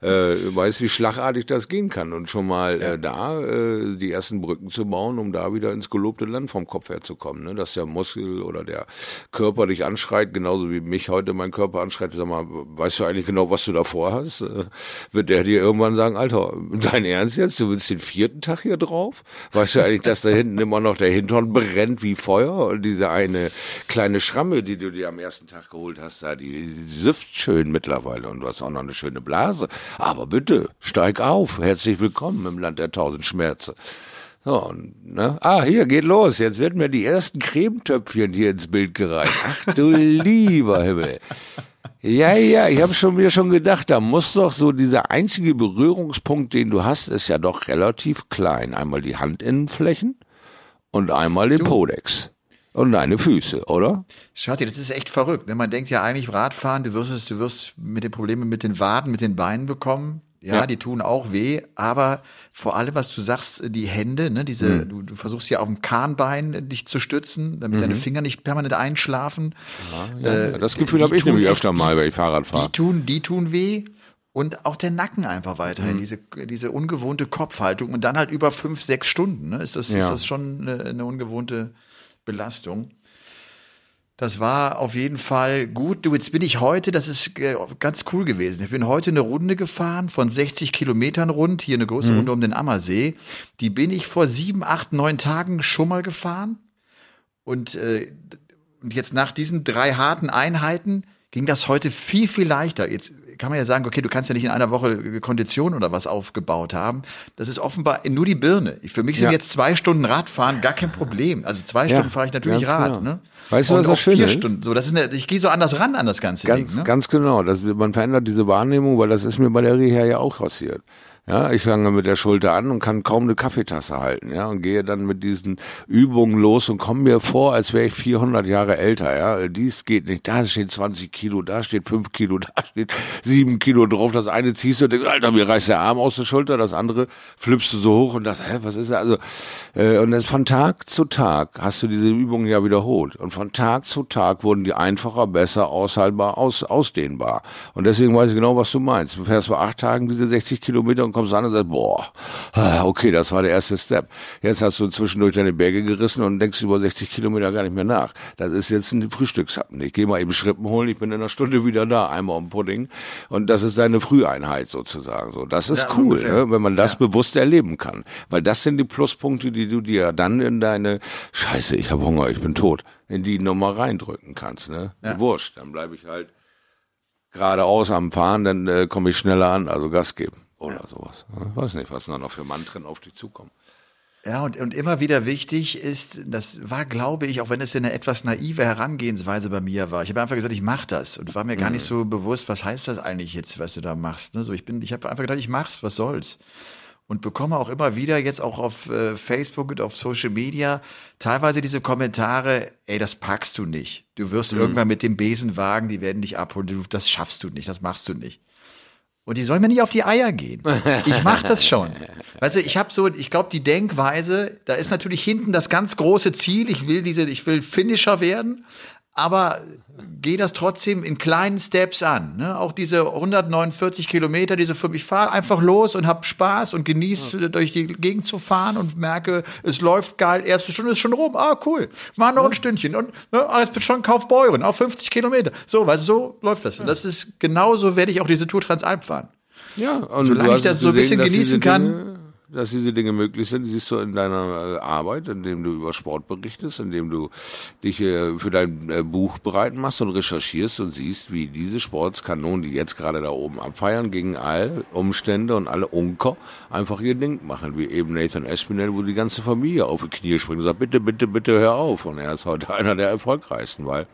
äh, weiß, wie schlagartig das gehen kann und schon mal äh, da äh, die ersten Brücken zu bauen, um da wieder ins gelobte Land vom Kopf herzukommen, ne? dass der Muskel oder der Körper dich anschreit, genauso wie mich heute mein Körper anschreit. Sag mal, weißt du eigentlich genau, was du davor hast? Äh, wird der dir irgendwann sagen, Alter, dein Ernst jetzt? Du willst den vierten Tag hier drauf? Weißt du eigentlich, dass da hinten immer noch der Hintern brennt wie Feuer und diese eine kleine Schramme, die du dir am ersten Tag geholt hast, da, die süfft schön mittlerweile und du hast auch noch eine schöne Blase. Aber bitte, steig auf. Herzlich willkommen im Land der tausend Schmerze. So, und, ne? Ah, hier geht los. Jetzt werden mir die ersten Cremetöpfchen hier ins Bild gereicht. Ach du lieber Himmel. Ja, ja, ich habe schon mir schon gedacht, da muss doch so dieser einzige Berührungspunkt, den du hast, ist ja doch relativ klein. Einmal die Handinnenflächen und einmal den du. Podex. Und deine Füße, oder? Schaut dir, das ist echt verrückt. Ne? Man denkt ja eigentlich Radfahren, du wirst es, du wirst mit den Problemen mit den Waden, mit den Beinen bekommen. Ja, ja, die tun auch weh, aber vor allem, was du sagst, die Hände, ne, diese, mhm. du, du versuchst ja auf dem Kahnbein dich zu stützen, damit mhm. deine Finger nicht permanent einschlafen. Ja, ja, äh, das Gefühl habe ich nämlich öfter mal, wenn ich Fahrrad fahre. Die tun, die tun weh. Und auch der Nacken einfach weiterhin, mhm. diese, diese ungewohnte Kopfhaltung und dann halt über fünf, sechs Stunden, ne, ist das, ist das schon eine, eine ungewohnte Belastung. Das war auf jeden Fall gut. Du, jetzt bin ich heute, das ist äh, ganz cool gewesen. Ich bin heute eine Runde gefahren von 60 Kilometern rund, hier eine große mhm. Runde um den Ammersee. Die bin ich vor sieben, acht, neun Tagen schon mal gefahren. Und, äh, und jetzt nach diesen drei harten Einheiten ging das heute viel, viel leichter. Jetzt kann man ja sagen, okay, du kannst ja nicht in einer Woche Kondition oder was aufgebaut haben. Das ist offenbar nur die Birne. Für mich sind ja. jetzt zwei Stunden Radfahren gar kein Problem. Also zwei Stunden ja, fahre ich natürlich Rad. Genau. Ne? Weißt du, was das schön vier ist? Stunden. So, das ist eine, ich gehe so anders ran an das ganze ganz, Ding. Ne? Ganz genau. Das, man verändert diese Wahrnehmung, weil das ist mir bei der Reha ja auch passiert. Ja, ich fange mit der Schulter an und kann kaum eine Kaffeetasse halten, ja, und gehe dann mit diesen Übungen los und komme mir vor, als wäre ich 400 Jahre älter, ja. Dies geht nicht, da steht 20 Kilo, da steht 5 Kilo, da steht 7 Kilo drauf. Das eine ziehst du und denkst, Alter, mir reißt der Arm aus der Schulter, das andere flippst du so hoch und das, hä, was ist das? Also, äh, und das von Tag zu Tag hast du diese Übungen ja wiederholt. Und von Tag zu Tag wurden die einfacher, besser, aushaltbar, aus, ausdehnbar. Und deswegen weiß ich genau, was du meinst. Du fährst vor acht Tagen diese 60 Kilometer und kommst an und sagst, boah, ah, okay, das war der erste Step. Jetzt hast du zwischendurch deine Berge gerissen und denkst über 60 Kilometer gar nicht mehr nach. Das ist jetzt ein Frühstückshappen. Ich gehe mal eben Schrippen holen, ich bin in einer Stunde wieder da, einmal um Pudding. Und das ist deine Früheinheit sozusagen. So, das ist ja, cool, ne, wenn man das ja. bewusst erleben kann. Weil das sind die Pluspunkte, die du dir dann in deine Scheiße, ich habe Hunger, ich bin tot, in die Nummer reindrücken kannst. Ne? Ja. Wurscht, dann bleibe ich halt geradeaus am Fahren, dann äh, komme ich schneller an, also Gas geben oder ja. sowas. Ich weiß nicht, was da noch für Mantren auf dich zukommen. Ja, und, und immer wieder wichtig ist, das war, glaube ich, auch wenn es eine etwas naive Herangehensweise bei mir war. Ich habe einfach gesagt, ich mache das und war mir gar nicht mhm. so bewusst, was heißt das eigentlich jetzt, was du da machst. Ne? So, ich bin, ich habe einfach gedacht, ich mach's, was soll's. Und bekomme auch immer wieder jetzt auch auf äh, Facebook und auf Social Media teilweise diese Kommentare, ey, das packst du nicht. Du wirst mhm. irgendwann mit dem Besenwagen, die werden dich abholen, du, das schaffst du nicht, das machst du nicht. Und die sollen mir nicht auf die Eier gehen. Ich mach das schon. Weißt du, ich habe so, ich glaube, die Denkweise, da ist natürlich hinten das ganz große Ziel. Ich will diese, ich will Finisher werden aber gehe das trotzdem in kleinen Steps an. Ne? Auch diese 149 Kilometer, diese für mich fahre einfach los und hab Spaß und genieße ja. durch die Gegend zu fahren und merke, es läuft geil. Erste Stunde ist schon rum. Ah, cool. Mach noch ein Stündchen und ne, ah, jetzt bin schon Kaufbeuren auf 50 Kilometer. So, weißt du, so läuft das. Ja. Und das ist genauso werde ich auch diese Tour Transalp fahren. Ja, und solange ich das so ein bisschen genießen kann. Dass diese Dinge möglich sind, siehst du in deiner äh, Arbeit, indem du über Sport berichtest, indem du dich äh, für dein äh, Buch bereit machst und recherchierst und siehst, wie diese Sportskanonen, die jetzt gerade da oben abfeiern, gegen all Umstände und alle Unker einfach ihr Ding machen, wie eben Nathan Espinel, wo die ganze Familie auf die Knie springt und sagt, bitte, bitte, bitte hör auf. Und er ist heute einer der erfolgreichsten, weil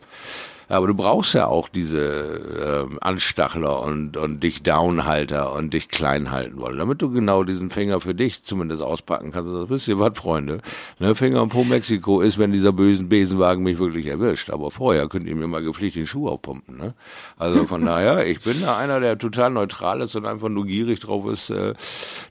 aber du brauchst ja auch diese äh, Anstachler und, und dich Downhalter und dich klein halten wollen, damit du genau diesen Finger für dich zumindest auspacken kannst. Das wisst ihr was, Freunde? Ne, Finger und Po Mexiko ist, wenn dieser bösen Besenwagen mich wirklich erwischt. Aber vorher könnt ihr mir mal gepflegt den Schuh aufpumpen. Ne? Also von daher, ich bin da einer, der total neutral ist und einfach nur gierig drauf ist, äh,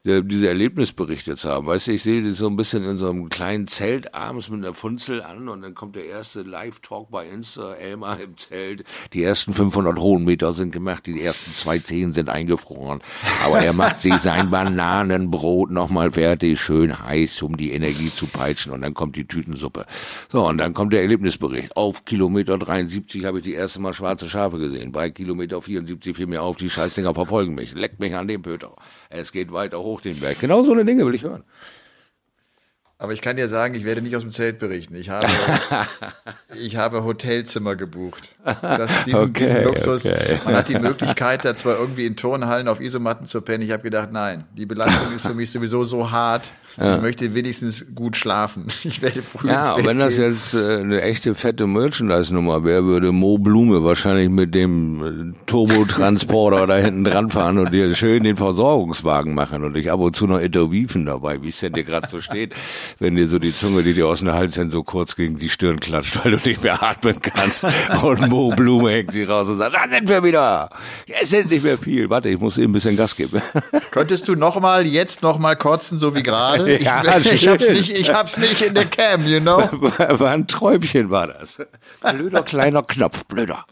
diese Erlebnisberichte zu haben. Weißt du, ich sehe das so ein bisschen in so einem kleinen Zelt abends mit einer Funzel an und dann kommt der erste Live-Talk bei Insta, Elmar im Zelt. Die ersten 500 Höhenmeter sind gemacht, die ersten zwei Zehen sind eingefroren. Aber er macht sich sein Bananenbrot nochmal fertig, schön heiß, um die Energie zu peitschen. Und dann kommt die Tütensuppe. So, und dann kommt der Erlebnisbericht. Auf Kilometer 73 habe ich die erste Mal schwarze Schafe gesehen. Bei Kilometer 74 fiel mir auf, die Scheißdinger verfolgen mich. Leckt mich an dem Pöter. Es geht weiter hoch den Berg. Genau so eine Dinge will ich hören. Aber ich kann dir sagen, ich werde nicht aus dem Zelt berichten. Ich habe, ich habe Hotelzimmer gebucht. Das, diesen, okay, diesen Luxus. Okay. Man hat die Möglichkeit, da zwar irgendwie in Turnhallen auf Isomatten zu pennen. Ich habe gedacht, nein, die Belastung ist für mich sowieso so hart. Ja. Ich möchte wenigstens gut schlafen. Ich werde früh Ja, aber wenn das jetzt äh, eine echte fette Merchandise-Nummer wäre, würde Mo Blume wahrscheinlich mit dem äh, Turbotransporter da hinten dran fahren und dir schön den Versorgungswagen machen und ich ab und zu noch interviewen dabei, wie es denn dir gerade so steht, wenn dir so die Zunge, die dir aus dem Hals so kurz gegen die Stirn klatscht, weil du nicht mehr atmen kannst und Mo Blume hängt sie raus und sagt, da sind wir wieder. Es sind nicht mehr viel. Warte, ich muss eben ein bisschen Gas geben. Könntest du noch mal jetzt noch mal kotzen, so wie gerade? Ich, ja, ich, hab's nicht, ich hab's nicht in der Cam, you know? War, war ein Träumchen, war das. Blöder kleiner Knopf, blöder.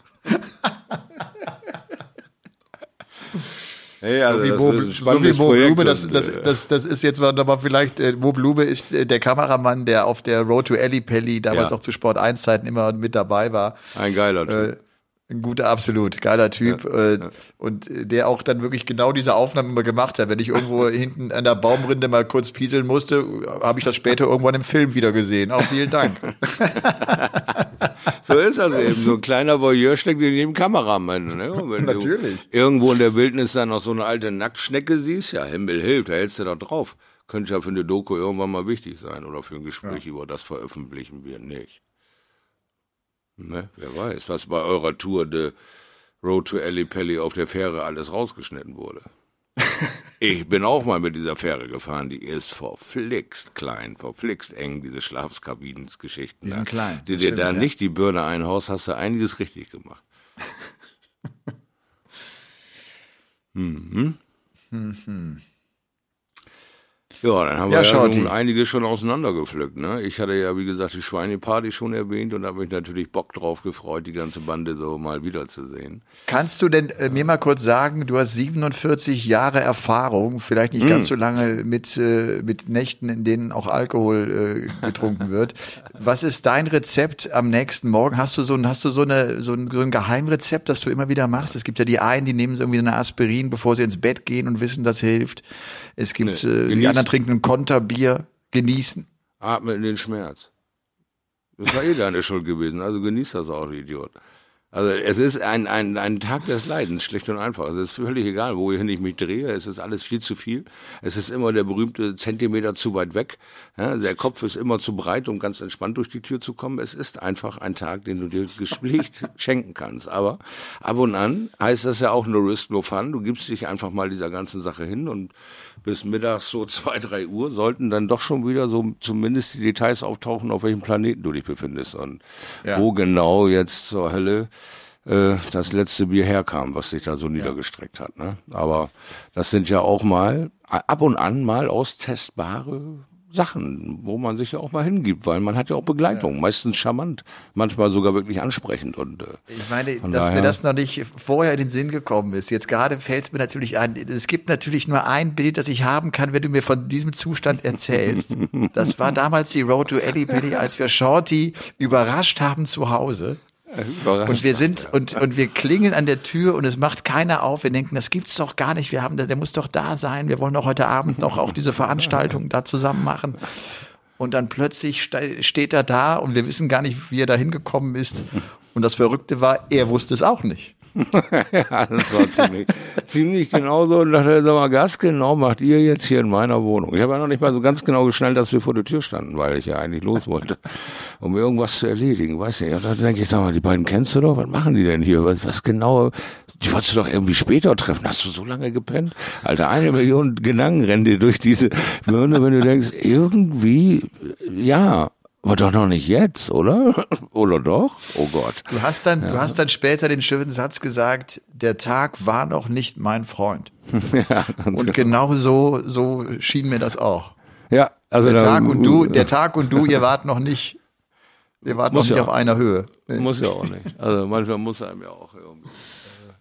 Hey, also so wie Bo, so wie Bo Blume, das, das, äh, das, das ist jetzt mal vielleicht, äh, Bo Blume ist äh, der Kameramann, der auf der Road to Ellie Pelli damals ja. auch zu Sport 1 Zeiten immer mit dabei war. Ein geiler Typ. Äh, ein guter, absolut geiler Typ ja, äh, ja. und der auch dann wirklich genau diese Aufnahmen immer gemacht hat. Wenn ich irgendwo hinten an der Baumrinde mal kurz pieseln musste, habe ich das später irgendwann im Film wieder gesehen. Auch vielen Dank. so ist das eben. So ein kleiner Voyeur steckt in jedem Kameramann. Ne? wenn Natürlich. Du irgendwo in der Wildnis dann noch so eine alte Nacktschnecke siehst, ja, Himmel hilft, da hältst du da drauf. Könnte ja für eine Doku irgendwann mal wichtig sein oder für ein Gespräch ja. über das veröffentlichen wir nicht. Ne? Wer weiß, was bei eurer Tour de Road to Ellie Pelli auf der Fähre alles rausgeschnitten wurde. ich bin auch mal mit dieser Fähre gefahren, die ist verflixt klein, verflixt eng, diese Schlafskabinensgeschichten. Die sind klein. Die dir da ja. nicht die Birne einhaust, hast du einiges richtig gemacht. mhm. Mhm. Ja, dann haben ja, wir ja nun einige schon auseinandergepflückt. Ne? Ich hatte ja, wie gesagt, die Schweineparty schon erwähnt und habe mich natürlich Bock drauf gefreut, die ganze Bande so mal wiederzusehen. Kannst du denn äh, mir mal kurz sagen, du hast 47 Jahre Erfahrung, vielleicht nicht mm. ganz so lange mit, äh, mit Nächten, in denen auch Alkohol äh, getrunken wird. Was ist dein Rezept am nächsten Morgen? Hast du so ein, hast du so, eine, so, ein, so ein Geheimrezept, das du immer wieder machst? Es gibt ja die einen, die nehmen so irgendwie eine Aspirin, bevor sie ins Bett gehen und wissen, das hilft. Es gibt nee, äh, die anderen trinken ein Konterbier, genießen. Atme in den Schmerz. Das war eh deine Schuld gewesen, also genieß das auch, Idiot. Also es ist ein, ein, ein Tag des Leidens, schlicht und einfach. Also es ist völlig egal, wohin ich mich drehe. Es ist alles viel zu viel. Es ist immer der berühmte Zentimeter zu weit weg. Ja, der Kopf ist immer zu breit, um ganz entspannt durch die Tür zu kommen. Es ist einfach ein Tag, den du dir gesprächt schenken kannst. Aber ab und an heißt das ja auch no risk, no fun. Du gibst dich einfach mal dieser ganzen Sache hin und bis mittags so zwei, drei Uhr sollten dann doch schon wieder so zumindest die Details auftauchen, auf welchem Planeten du dich befindest und ja. wo genau jetzt zur Hölle äh, das letzte Bier herkam, was sich da so niedergestreckt hat. Ne? Aber das sind ja auch mal ab und an mal austestbare Sachen, wo man sich ja auch mal hingibt, weil man hat ja auch Begleitung, ja. meistens charmant, manchmal sogar wirklich ansprechend. Und, äh, ich meine, dass daher, mir das noch nicht vorher in den Sinn gekommen ist. Jetzt gerade fällt es mir natürlich ein, es gibt natürlich nur ein Bild, das ich haben kann, wenn du mir von diesem Zustand erzählst. das war damals die Road to Eddie Belly, als wir Shorty überrascht haben zu Hause. Und wir sind, und, und wir klingeln an der Tür und es macht keiner auf. Wir denken, das gibt's doch gar nicht. Wir haben, der muss doch da sein. Wir wollen doch heute Abend noch auch diese Veranstaltung da zusammen machen. Und dann plötzlich steht er da und wir wissen gar nicht, wie er da hingekommen ist. Und das Verrückte war, er wusste es auch nicht. ja, das war ziemlich, ziemlich genau so. Und dachte, sag mal, Gas genau macht ihr jetzt hier in meiner Wohnung. Ich habe ja noch nicht mal so ganz genau geschnallt, dass wir vor der Tür standen, weil ich ja eigentlich los wollte, um irgendwas zu erledigen. Weiß nicht. Und dann denke ich, sag mal, die beiden kennst du doch? Was machen die denn hier? Was, was genau? Die wolltest du doch irgendwie später treffen. Hast du so lange gepennt? Alter, eine Million Gedanken rennen dir durch diese Birne, wenn du denkst, irgendwie, ja, aber doch noch nicht jetzt, oder? Oder doch? Oh Gott. Du hast dann, ja. du hast dann später den schönen Satz gesagt, der Tag war noch nicht mein Freund. ja, und genau. genau so, so schien mir das auch. Ja, also der Tag und du, der Tag und du, ihr wart noch nicht, ihr wart noch nicht ja. auf einer Höhe. Muss ja auch nicht. Also manchmal muss einem ja auch irgendwie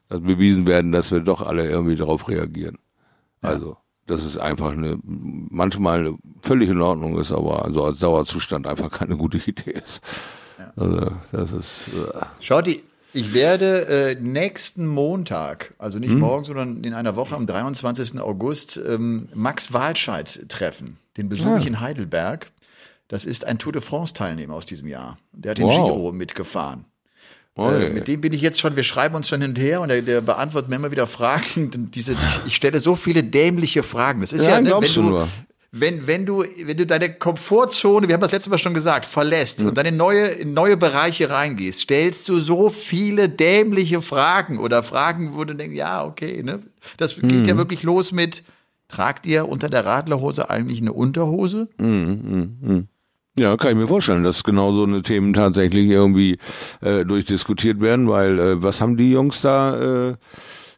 das bewiesen werden, dass wir doch alle irgendwie darauf reagieren. Also dass es einfach eine, manchmal völlig in Ordnung ist, aber also als Dauerzustand einfach keine gute Idee ist. Ja. Also, das ist. Äh. Schaut, die, ich werde äh, nächsten Montag, also nicht hm? morgen, sondern in einer Woche am 23. August, ähm, Max Walscheid treffen. Den besuche ja. ich in Heidelberg. Das ist ein Tour de France-Teilnehmer aus diesem Jahr. Der hat den wow. Giro mitgefahren. Äh, mit dem bin ich jetzt schon, wir schreiben uns schon hin und her und der, der beantwortet mir immer wieder Fragen. Diese, ich, ich stelle so viele dämliche Fragen. Das ist ja, ja ne, wenn du, nur. Wenn, wenn du, wenn du deine Komfortzone, wir haben das letzte Mal schon gesagt, verlässt mhm. und dann in neue, in neue Bereiche reingehst, stellst du so viele dämliche Fragen oder Fragen, wo du denkst, ja, okay, ne? Das geht mhm. ja wirklich los mit, tragt ihr unter der Radlerhose eigentlich eine Unterhose? Mhm, mh, mh. Ja, kann ich mir vorstellen, dass genau so eine Themen tatsächlich irgendwie äh, durchdiskutiert werden, weil äh, was haben die Jungs da? Äh,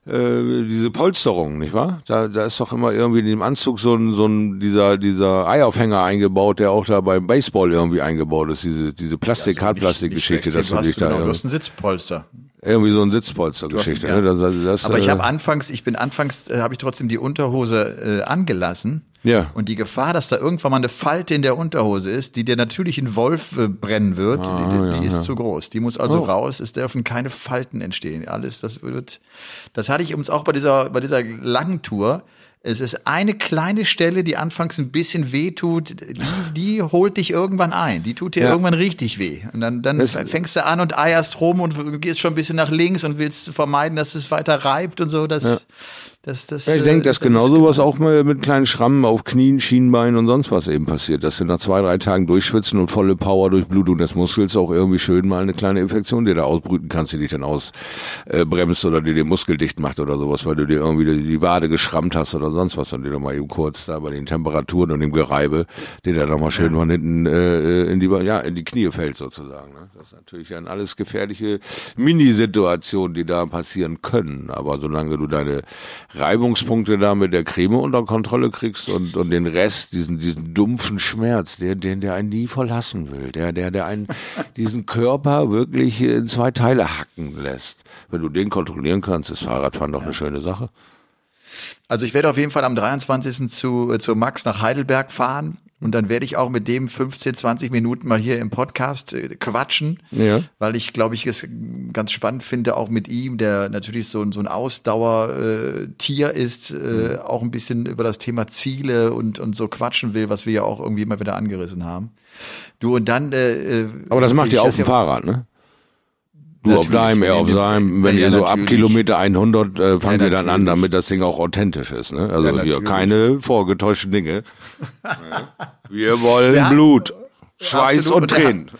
äh, diese Polsterung, nicht wahr? Da, da ist doch immer irgendwie in dem Anzug so ein, so ein dieser, dieser Eiaufhänger eingebaut, der auch da beim Baseball irgendwie eingebaut ist, diese, diese Plastik, ja, Hartplastikgeschichte, dass du dich da. Genau, du hast ein Sitzpolster. Irgendwie so ein Sitzpolster-Geschichte. Ja. Ne? Das, das, Aber ich habe äh, anfangs, ich bin anfangs, äh, habe ich trotzdem die Unterhose äh, angelassen ja. Und die Gefahr, dass da irgendwann mal eine Falte in der Unterhose ist, die der natürlichen Wolf äh, brennen wird, ah, die, die ja, ist ja. zu groß. Die muss also oh. raus. Es dürfen keine Falten entstehen. Alles, das wird, das hatte ich uns auch bei dieser, bei dieser langen Tour. Es ist eine kleine Stelle, die anfangs ein bisschen weh tut, die, die holt dich irgendwann ein. Die tut dir ja. irgendwann richtig weh. Und dann, dann das, fängst du an und eierst rum und gehst schon ein bisschen nach links und willst vermeiden, dass es weiter reibt und so. Das, ja. Das, das, ja, ich denke, dass das genau sowas auch mal mit kleinen Schrammen auf Knien, Schienbeinen und sonst was eben passiert, dass du nach zwei, drei Tagen durchschwitzen und volle Power durch Blutung des Muskels auch irgendwie schön mal eine kleine Infektion dir da ausbrüten kannst, die dich dann ausbremst äh, oder die den Muskel dicht macht oder sowas, weil du dir irgendwie die, die Wade geschrammt hast oder sonst was und dir mal eben kurz da bei den Temperaturen und dem Gereibe, dir dann nochmal schön von hinten äh, in die ja in die Knie fällt sozusagen. Ne? Das ist natürlich dann alles gefährliche Minisituationen, die da passieren können. Aber solange du deine Reibungspunkte da mit der Creme unter Kontrolle kriegst und, und den Rest, diesen, diesen dumpfen Schmerz, der, den, der einen nie verlassen will, der, der, der einen, diesen Körper wirklich in zwei Teile hacken lässt. Wenn du den kontrollieren kannst, ist Fahrradfahren doch eine schöne Sache. Also ich werde auf jeden Fall am 23. zu, äh, zu Max nach Heidelberg fahren. Und dann werde ich auch mit dem 15, 20 Minuten mal hier im Podcast äh, quatschen, ja. weil ich, glaube ich, es ganz spannend finde, auch mit ihm, der natürlich so, so ein Ausdauertier äh, ist, äh, mhm. auch ein bisschen über das Thema Ziele und, und so quatschen will, was wir ja auch irgendwie immer wieder angerissen haben. Du und dann. Äh, äh Aber das macht ihr auf dem Fahrrad, ne? Du natürlich, auf deinem, er auf seinem, wenn ja, ihr so natürlich. ab Kilometer 100 äh, fangt ja, ihr dann an, damit das Ding auch authentisch ist. Ne? Also hier keine vorgetäuschten Dinge. Wir wollen Blut, Schweiß und Tränen.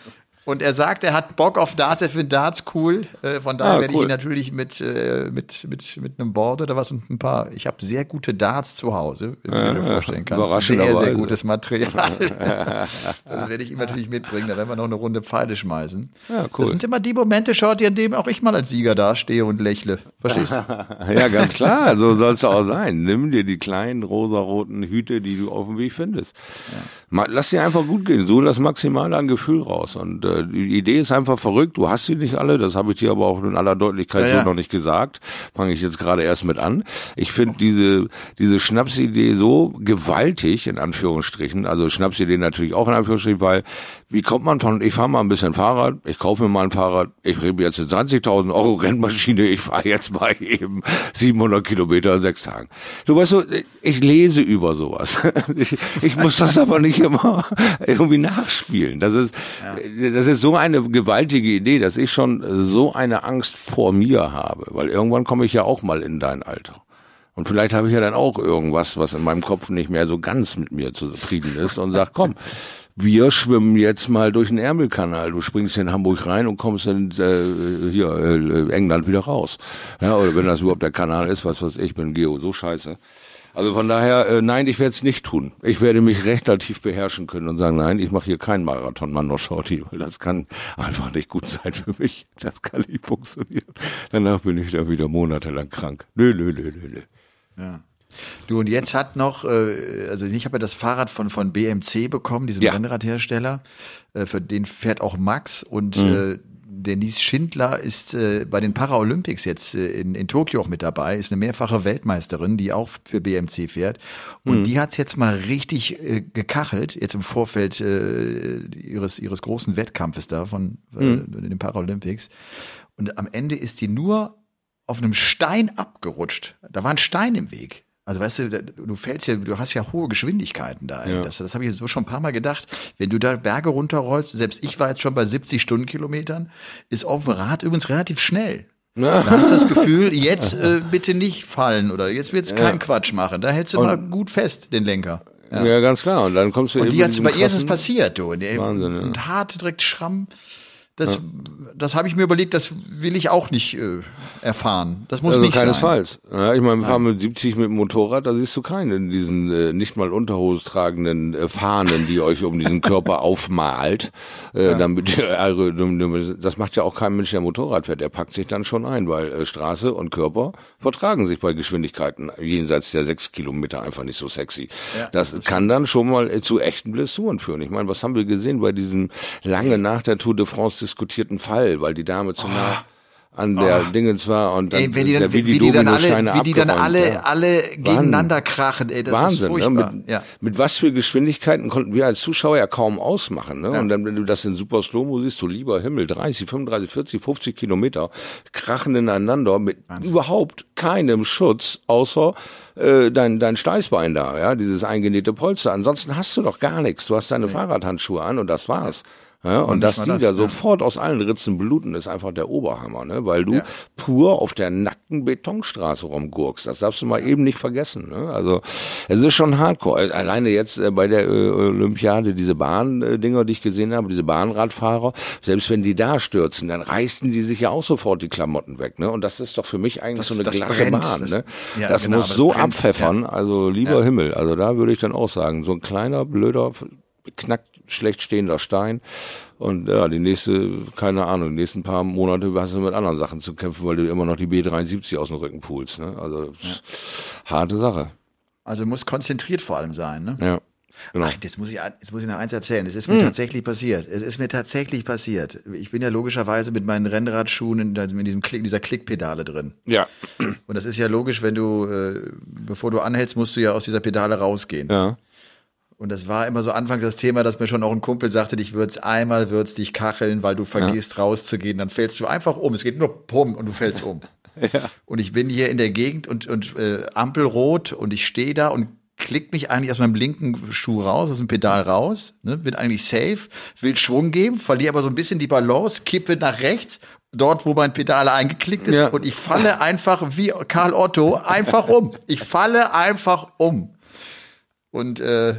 Und er sagt, er hat Bock auf Darts, er findet Darts cool. Äh, von daher ah, werde ich ihn natürlich mit, äh, mit, mit, mit einem Board oder was und ein paar. Ich habe sehr gute Darts zu Hause, wenn du dir vorstellen kannst. Sehr, sehr gutes Material. das werde ich ihm natürlich mitbringen. Da werden wir noch eine Runde Pfeile schmeißen. Ja, cool. Das sind immer die Momente, schaut ihr, in denen auch ich mal als Sieger dastehe und lächle. Verstehst du? ja, ganz klar. So soll es auch sein. Nimm dir die kleinen rosaroten Hüte, die du auf dem Weg findest. Ja. Lass dir einfach gut gehen. So lass maximal ein Gefühl raus. Und äh, die Idee ist einfach verrückt. Du hast sie nicht alle. Das habe ich dir aber auch in aller Deutlichkeit ja, ja. so noch nicht gesagt. Fange ich jetzt gerade erst mit an. Ich finde diese, diese Schnapsidee so gewaltig, in Anführungsstrichen. Also Schnapsidee natürlich auch in Anführungsstrichen, weil wie kommt man von, ich fahre mal ein bisschen Fahrrad, ich kaufe mir mal ein Fahrrad, ich rede jetzt eine 20.000 Euro Rennmaschine, ich fahre jetzt mal eben 700 Kilometer in sechs Tagen. Du weißt so, ich lese über sowas. Ich, ich muss das aber nicht immer irgendwie nachspielen. Das ist, ja. das ist so eine gewaltige Idee, dass ich schon so eine Angst vor mir habe, weil irgendwann komme ich ja auch mal in dein Alter. Und vielleicht habe ich ja dann auch irgendwas, was in meinem Kopf nicht mehr so ganz mit mir zufrieden ist und sagt, komm, wir schwimmen jetzt mal durch den Ärmelkanal. Du springst in Hamburg rein und kommst in äh, hier äh, England wieder raus. Ja, oder wenn das überhaupt der Kanal ist, was weiß ich, bin Geo so scheiße. Also von daher, äh, nein, ich werde es nicht tun. Ich werde mich relativ beherrschen können und sagen, nein, ich mache hier keinen Marathon Mando Shorty, weil das kann einfach nicht gut sein für mich. Das kann nicht funktionieren. Danach bin ich dann wieder monatelang krank. Nö, nö, nö, nö, nö. Ja. Du, und jetzt hat noch, äh, also ich habe ja das Fahrrad von, von BMC bekommen, diesem ja. Rennradhersteller. Äh, für den fährt auch Max und mhm. äh, Denise Schindler ist bei den Paralympics jetzt in, in Tokio auch mit dabei, ist eine mehrfache Weltmeisterin, die auch für BMC fährt. Und mhm. die hat's jetzt mal richtig gekachelt, jetzt im Vorfeld ihres, ihres großen Wettkampfes da von mhm. den Paralympics. Und am Ende ist die nur auf einem Stein abgerutscht. Da war ein Stein im Weg. Also weißt du, du fällst ja, du hast ja hohe Geschwindigkeiten da. Ja. Das, das habe ich so schon ein paar Mal gedacht. Wenn du da Berge runterrollst, selbst ich war jetzt schon bei 70 Stundenkilometern, ist auf dem Rad übrigens relativ schnell. Da hast du das Gefühl, jetzt äh, bitte nicht fallen oder jetzt wird's ja. keinen Quatsch machen. Da hältst du und, mal gut fest, den Lenker. Ja. ja. ganz klar. Und dann kommst du Und die hat's, bei ihr ist es passiert, du. Wahnsinn, ja. Und hart direkt Schramm. Das, das habe ich mir überlegt, das will ich auch nicht äh, erfahren. Das muss also nicht keinesfalls. sein. Ja, ich meine, wir fahren mit 70 mit dem Motorrad, da siehst du keinen in diesen äh, nicht mal Unterhose tragenden äh, Fahnen, die euch um diesen Körper aufmalt. Äh, ja. damit, äh, das macht ja auch kein Mensch, der Motorrad fährt. Der packt sich dann schon ein, weil äh, Straße und Körper vertragen sich bei Geschwindigkeiten jenseits der sechs Kilometer einfach nicht so sexy. Ja, das, das kann dann schon mal äh, zu echten Blessuren führen. Ich meine, was haben wir gesehen bei diesem lange nach der Tour de France diskutierten Fall, weil die Dame zu nah an der oh. Dingens war und dann, ey, wenn die dann, der, wie, wie die dann alle, wie die dann alle, ja. alle gegeneinander krachen, ey, das Wahnsinn, ist furchtbar. Ne? Mit, ja. mit was für Geschwindigkeiten konnten wir als Zuschauer ja kaum ausmachen, ne? Ja. Und dann, wenn du das in Super Slow-Mo siehst, du lieber Himmel, 30, 35, 40, 50 Kilometer krachen ineinander mit Wahnsinn. überhaupt keinem Schutz, außer äh, dein, dein Steißbein da, ja, dieses eingenähte Polster. Ansonsten hast du doch gar nichts. Du hast deine Fahrradhandschuhe an und das war's. Ja. Ja, und, und dass die das, da ja. sofort aus allen Ritzen bluten, ist einfach der Oberhammer, ne? weil du ja. pur auf der nackten Betonstraße rumgurkst. Das darfst du mal eben nicht vergessen. Ne? Also es ist schon hardcore. Alleine jetzt äh, bei der äh, Olympiade, diese Bahndinger, die ich gesehen habe, diese Bahnradfahrer, selbst wenn die da stürzen, dann reißen die sich ja auch sofort die Klamotten weg. Ne? Und das ist doch für mich eigentlich das, so eine glatte. Bahn. Das, ne? das genau, muss so brennt. abpfeffern, also lieber Himmel. Also da würde ich dann auch sagen, so ein kleiner, blöder, knackt schlecht stehender Stein. Und ja, die nächste, keine Ahnung, die nächsten paar Monate hast du mit anderen Sachen zu kämpfen, weil du immer noch die B73 aus dem Rücken pulst. Ne? Also ja. harte Sache. Also muss konzentriert vor allem sein, ne? Ja. Genau. Ach, jetzt muss ich, jetzt muss ich noch eins erzählen. Es ist mir hm. tatsächlich passiert. Es ist mir tatsächlich passiert. Ich bin ja logischerweise mit meinen Rennradschuhen in, in diesem Klick, in dieser Klickpedale drin. Ja. Und das ist ja logisch, wenn du, äh, bevor du anhältst, musst du ja aus dieser Pedale rausgehen. Ja. Und das war immer so anfangs das Thema, dass mir schon auch ein Kumpel sagte, dich würd's einmal würd's dich kacheln, weil du vergisst ja. rauszugehen, dann fällst du einfach um. Es geht nur pum und du fällst um. ja. Und ich bin hier in der Gegend und, und äh, Ampelrot und ich stehe da und klick mich eigentlich aus meinem linken Schuh raus, aus dem Pedal raus, ne, bin eigentlich safe, will Schwung geben, verliere aber so ein bisschen die Balance, kippe nach rechts, dort, wo mein Pedal eingeklickt ist ja. und ich falle einfach wie Karl Otto einfach um. Ich falle einfach um. Und äh,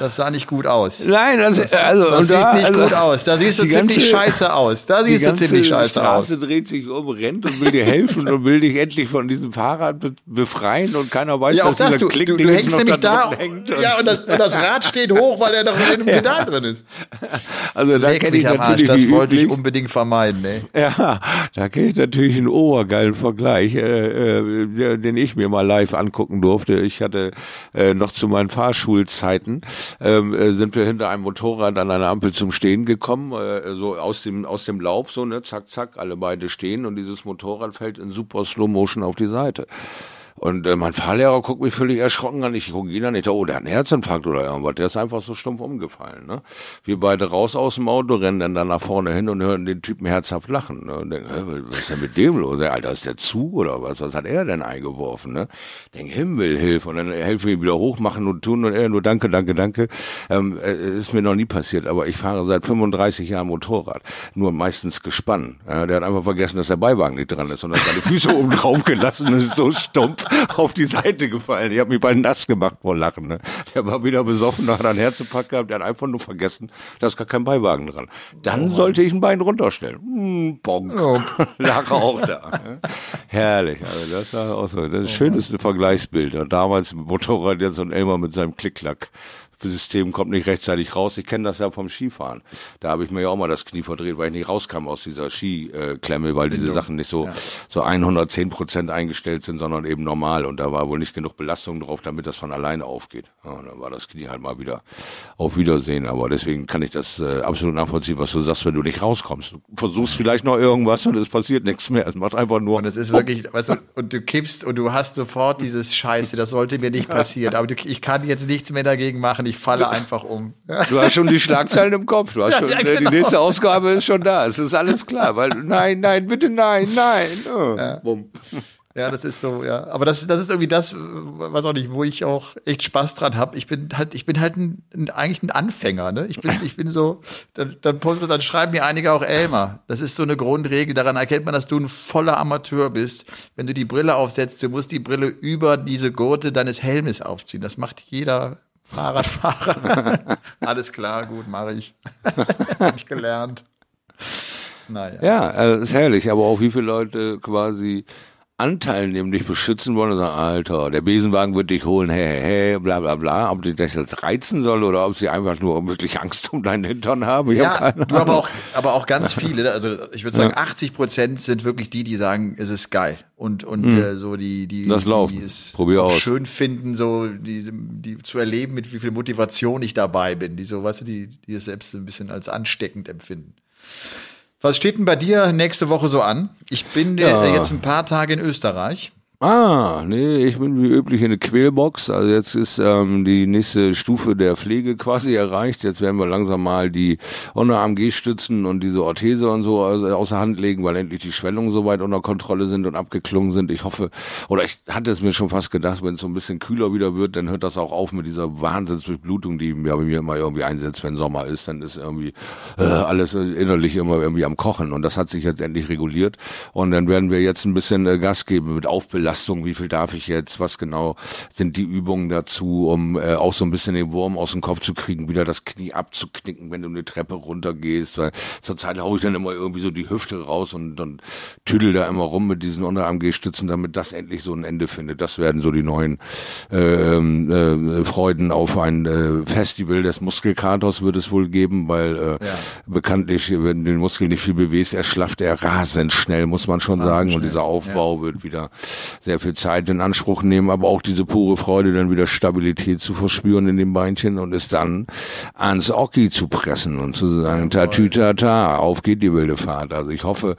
das sah nicht gut aus. Nein, das, das also das sieht da, nicht also, gut aus. Da siehst du ziemlich ganze, scheiße aus. Da siehst du ziemlich scheiße Straße aus. Die Straße dreht sich um, rennt und will dir helfen und will dich endlich von diesem Fahrrad befreien und keiner weiß, ja, auch dass das, du, Klick, du, du hängst nämlich da, und ja, und das, und das Rad steht hoch, weil er noch in einem Pedal ja. drin ist. Also da kenne ich natürlich Das wollte ich unbedingt vermeiden. Ne? Ja, da kenne ich natürlich einen obergeilen Vergleich, äh, äh, den ich mir mal live angucken durfte. Ich hatte äh, noch zu meinen Fahrschulzeiten ähm, äh, sind wir hinter einem Motorrad an einer Ampel zum Stehen gekommen, äh, so aus dem, aus dem Lauf, so, ne, zack, zack, alle beide stehen und dieses Motorrad fällt in super Slow Motion auf die Seite. Und äh, mein Fahrlehrer guckt mich völlig erschrocken an. Ich gucke ihn an, ich dachte, oh, der hat einen Herzinfarkt oder irgendwas. Der ist einfach so stumpf umgefallen. Ne? Wir beide raus aus dem Auto, rennen dann, dann nach vorne hin und hören den Typen herzhaft lachen. Ne? Und denken, was ist denn mit dem los? Alter, ist der zu oder was? Was hat er denn eingeworfen? Ne? Denk, Himmel, hilf. Und dann helfen wir ihm wieder hoch, machen und tun und er nur danke, danke, danke. Ähm, äh, ist mir noch nie passiert, aber ich fahre seit 35 Jahren Motorrad. Nur meistens gespannt. Ja, der hat einfach vergessen, dass der Beiwagen nicht dran ist und hat seine Füße oben drauf gelassen und ist so stumpf auf die Seite gefallen. Ich habe mich bald nass gemacht vor Lachen. Ne? Der war wieder besoffen, hat einen Herzinfarkt gehabt, der hat einfach nur vergessen, da ist gar kein Beiwagen dran. Dann oh sollte ich ein Bein runterstellen. Hm, bonk. Oh. Lag auch da. Ne? Herrlich. Also das war auch so. Das ist ein schönes Vergleichsbild. Damals mit Motorrad jetzt und Elmer mit seinem Klick-Klack. System kommt nicht rechtzeitig raus. Ich kenne das ja vom Skifahren. Da habe ich mir ja auch mal das Knie verdreht, weil ich nicht rauskam aus dieser Skiklemme, weil diese Sachen nicht so, ja. so 110 Prozent eingestellt sind, sondern eben normal. Und da war wohl nicht genug Belastung drauf, damit das von alleine aufgeht. Ja, und dann war das Knie halt mal wieder auf Wiedersehen. Aber deswegen kann ich das äh, absolut nachvollziehen, was du sagst, wenn du nicht rauskommst. Du versuchst vielleicht noch irgendwas und es passiert nichts mehr. Es macht einfach nur. Und es ist wirklich, weißt du, und du kippst und du hast sofort dieses Scheiße, das sollte mir nicht passieren. Aber du, ich kann jetzt nichts mehr dagegen machen. Ich ich falle einfach um. Du hast schon die Schlagzeilen im Kopf. Du hast schon, ja, äh, genau. Die nächste Ausgabe ist schon da. Es ist alles klar. Weil, nein, nein, bitte nein, nein. Oh, ja. Ja, das ist so, ja. Aber das, das ist irgendwie das, was auch nicht, wo ich auch echt Spaß dran habe. Ich bin halt, ich bin halt ein, ein, eigentlich ein Anfänger, ne? Ich bin, ich bin so, dann, dann, postet, dann schreiben mir einige auch Elmer. Das ist so eine Grundregel. Daran erkennt man, dass du ein voller Amateur bist. Wenn du die Brille aufsetzt, du musst die Brille über diese Gurte deines Helmes aufziehen. Das macht jeder Fahrradfahrer. Alles klar, gut, mache ich. Habe ich gelernt. Naja. Ja, äh, ist herrlich, aber auch wie viele Leute quasi Anteil nehmen, dich beschützen wollen und sagen, Alter, der Besenwagen wird dich holen, hey, hey, hey, bla bla bla, ob die das jetzt reizen soll oder ob sie einfach nur wirklich Angst um deinen Hintern haben. Ich ja, hab du aber auch, aber auch ganz viele, also ich würde sagen, ja. 80 Prozent sind wirklich die, die sagen, es ist geil und und hm. äh, so die die das die, die es Probier aus. schön finden, so die die zu erleben, mit wie viel Motivation ich dabei bin, die so, weißt du, die die es selbst ein bisschen als ansteckend empfinden. Was steht denn bei dir nächste Woche so an? Ich bin ja. jetzt ein paar Tage in Österreich. Ah, nee, ich bin wie üblich in der Quälbox. Also jetzt ist ähm, die nächste Stufe der Pflege quasi erreicht. Jetzt werden wir langsam mal die Unterarm-G-Stützen und diese Orthese und so außer Hand legen, weil endlich die Schwellungen soweit unter Kontrolle sind und abgeklungen sind. Ich hoffe, oder ich hatte es mir schon fast gedacht, wenn es so ein bisschen kühler wieder wird, dann hört das auch auf mit dieser Wahnsinnsdurchblutung, die mir bei mir immer irgendwie einsetzt, wenn Sommer ist. Dann ist irgendwie äh, alles innerlich immer irgendwie am Kochen. Und das hat sich jetzt endlich reguliert. Und dann werden wir jetzt ein bisschen äh, Gas geben mit Aufbelastung Belastung, wie viel darf ich jetzt, was genau sind die Übungen dazu, um äh, auch so ein bisschen den Wurm aus dem Kopf zu kriegen, wieder das Knie abzuknicken, wenn du eine Treppe runtergehst, weil zurzeit haue ich dann immer irgendwie so die Hüfte raus und, und tüdel da immer rum mit diesen Unterarm-G-Stützen, damit das endlich so ein Ende findet. Das werden so die neuen äh, äh, Freuden auf ein äh, Festival des Muskelkaters wird es wohl geben, weil äh, ja. bekanntlich, wenn du den Muskel nicht viel bewegst, er schlafft er rasend schnell, muss man schon rasend sagen. Schnell. Und dieser Aufbau ja. wird wieder sehr viel Zeit in Anspruch nehmen, aber auch diese pure Freude, dann wieder Stabilität zu verspüren in den Beinchen und es dann ans Oki zu pressen und zu sagen, tatütata, auf geht die wilde Fahrt. Also ich hoffe,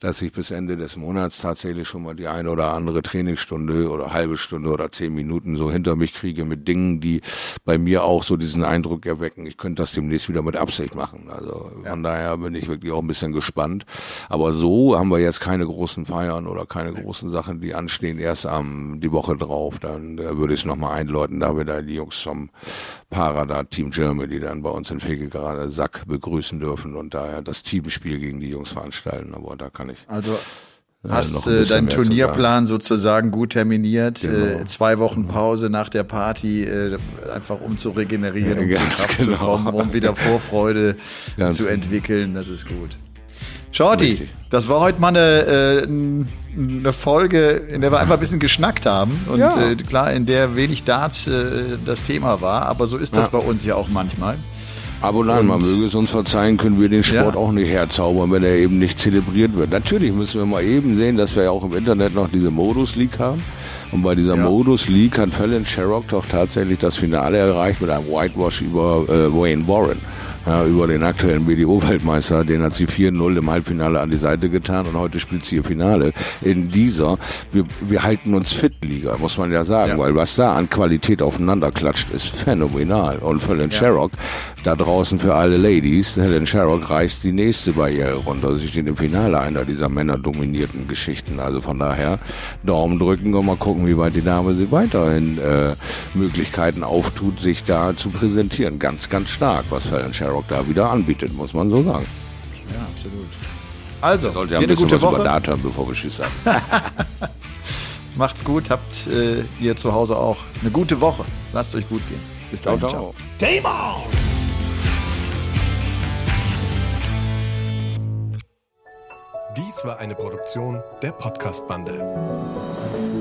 dass ich bis Ende des Monats tatsächlich schon mal die eine oder andere Trainingsstunde oder halbe Stunde oder zehn Minuten so hinter mich kriege mit Dingen, die bei mir auch so diesen Eindruck erwecken, ich könnte das demnächst wieder mit Absicht machen. Also von daher bin ich wirklich auch ein bisschen gespannt. Aber so haben wir jetzt keine großen Feiern oder keine großen Sachen, die anstehen stehen erst am die Woche drauf. Dann äh, würde ich es nochmal einläuten, da wir da die Jungs vom Parada Team Germany dann bei uns in Fege gerade Sack begrüßen dürfen und daher das Teamspiel gegen die Jungs veranstalten. Aber da kann ich. Also Hast äh, deinen Turnierplan sozusagen gut terminiert, äh, genau. äh, zwei Wochen genau. Pause nach der Party, äh, einfach um zu regenerieren, um ja, zu Kraft genau. zu kommen, um wieder Vorfreude ganz zu genau. entwickeln, das ist gut. Shorty, das war heute mal eine, äh, eine Folge, in der wir einfach ein bisschen geschnackt haben und ja. äh, klar, in der wenig Darts das Thema war, aber so ist das ja. bei uns ja auch manchmal. Aber nein, man möge es uns verzeihen, können wir den Sport ja. auch nicht herzaubern, wenn er eben nicht zelebriert wird. Natürlich müssen wir mal eben sehen, dass wir ja auch im Internet noch diese Modus League haben. Und bei dieser ja. Modus League hat Fallon Sherrock doch tatsächlich das Finale erreicht mit einem Whitewash über äh, Wayne Warren. Ja, über den aktuellen BDO-Weltmeister. Den hat sie 4-0 im Halbfinale an die Seite getan und heute spielt sie ihr Finale. In dieser, wir, wir halten uns fit Liga, muss man ja sagen, ja. weil was da an Qualität aufeinander klatscht, ist phänomenal. Und für den ja. Sherrock, da draußen für alle Ladies, Helen Sherrock reißt die nächste Barriere runter. Sie steht im Finale einer dieser männerdominierten Geschichten. Also von daher Daumen drücken und mal gucken, wie weit die Dame sie weiterhin äh, Möglichkeiten auftut, sich da zu präsentieren. Ganz, ganz stark, was Helen Sherrock da wieder anbietet, muss man so sagen. Ja, absolut. Also, sollte ja ein bisschen was Woche. über Data, bevor wir Tschüss sagen. Macht's gut, habt äh, ihr zu Hause auch eine gute Woche. Lasst euch gut gehen. Bis dann. Ciao. ciao. Game on! Dies war eine Produktion der Podcast-Bande.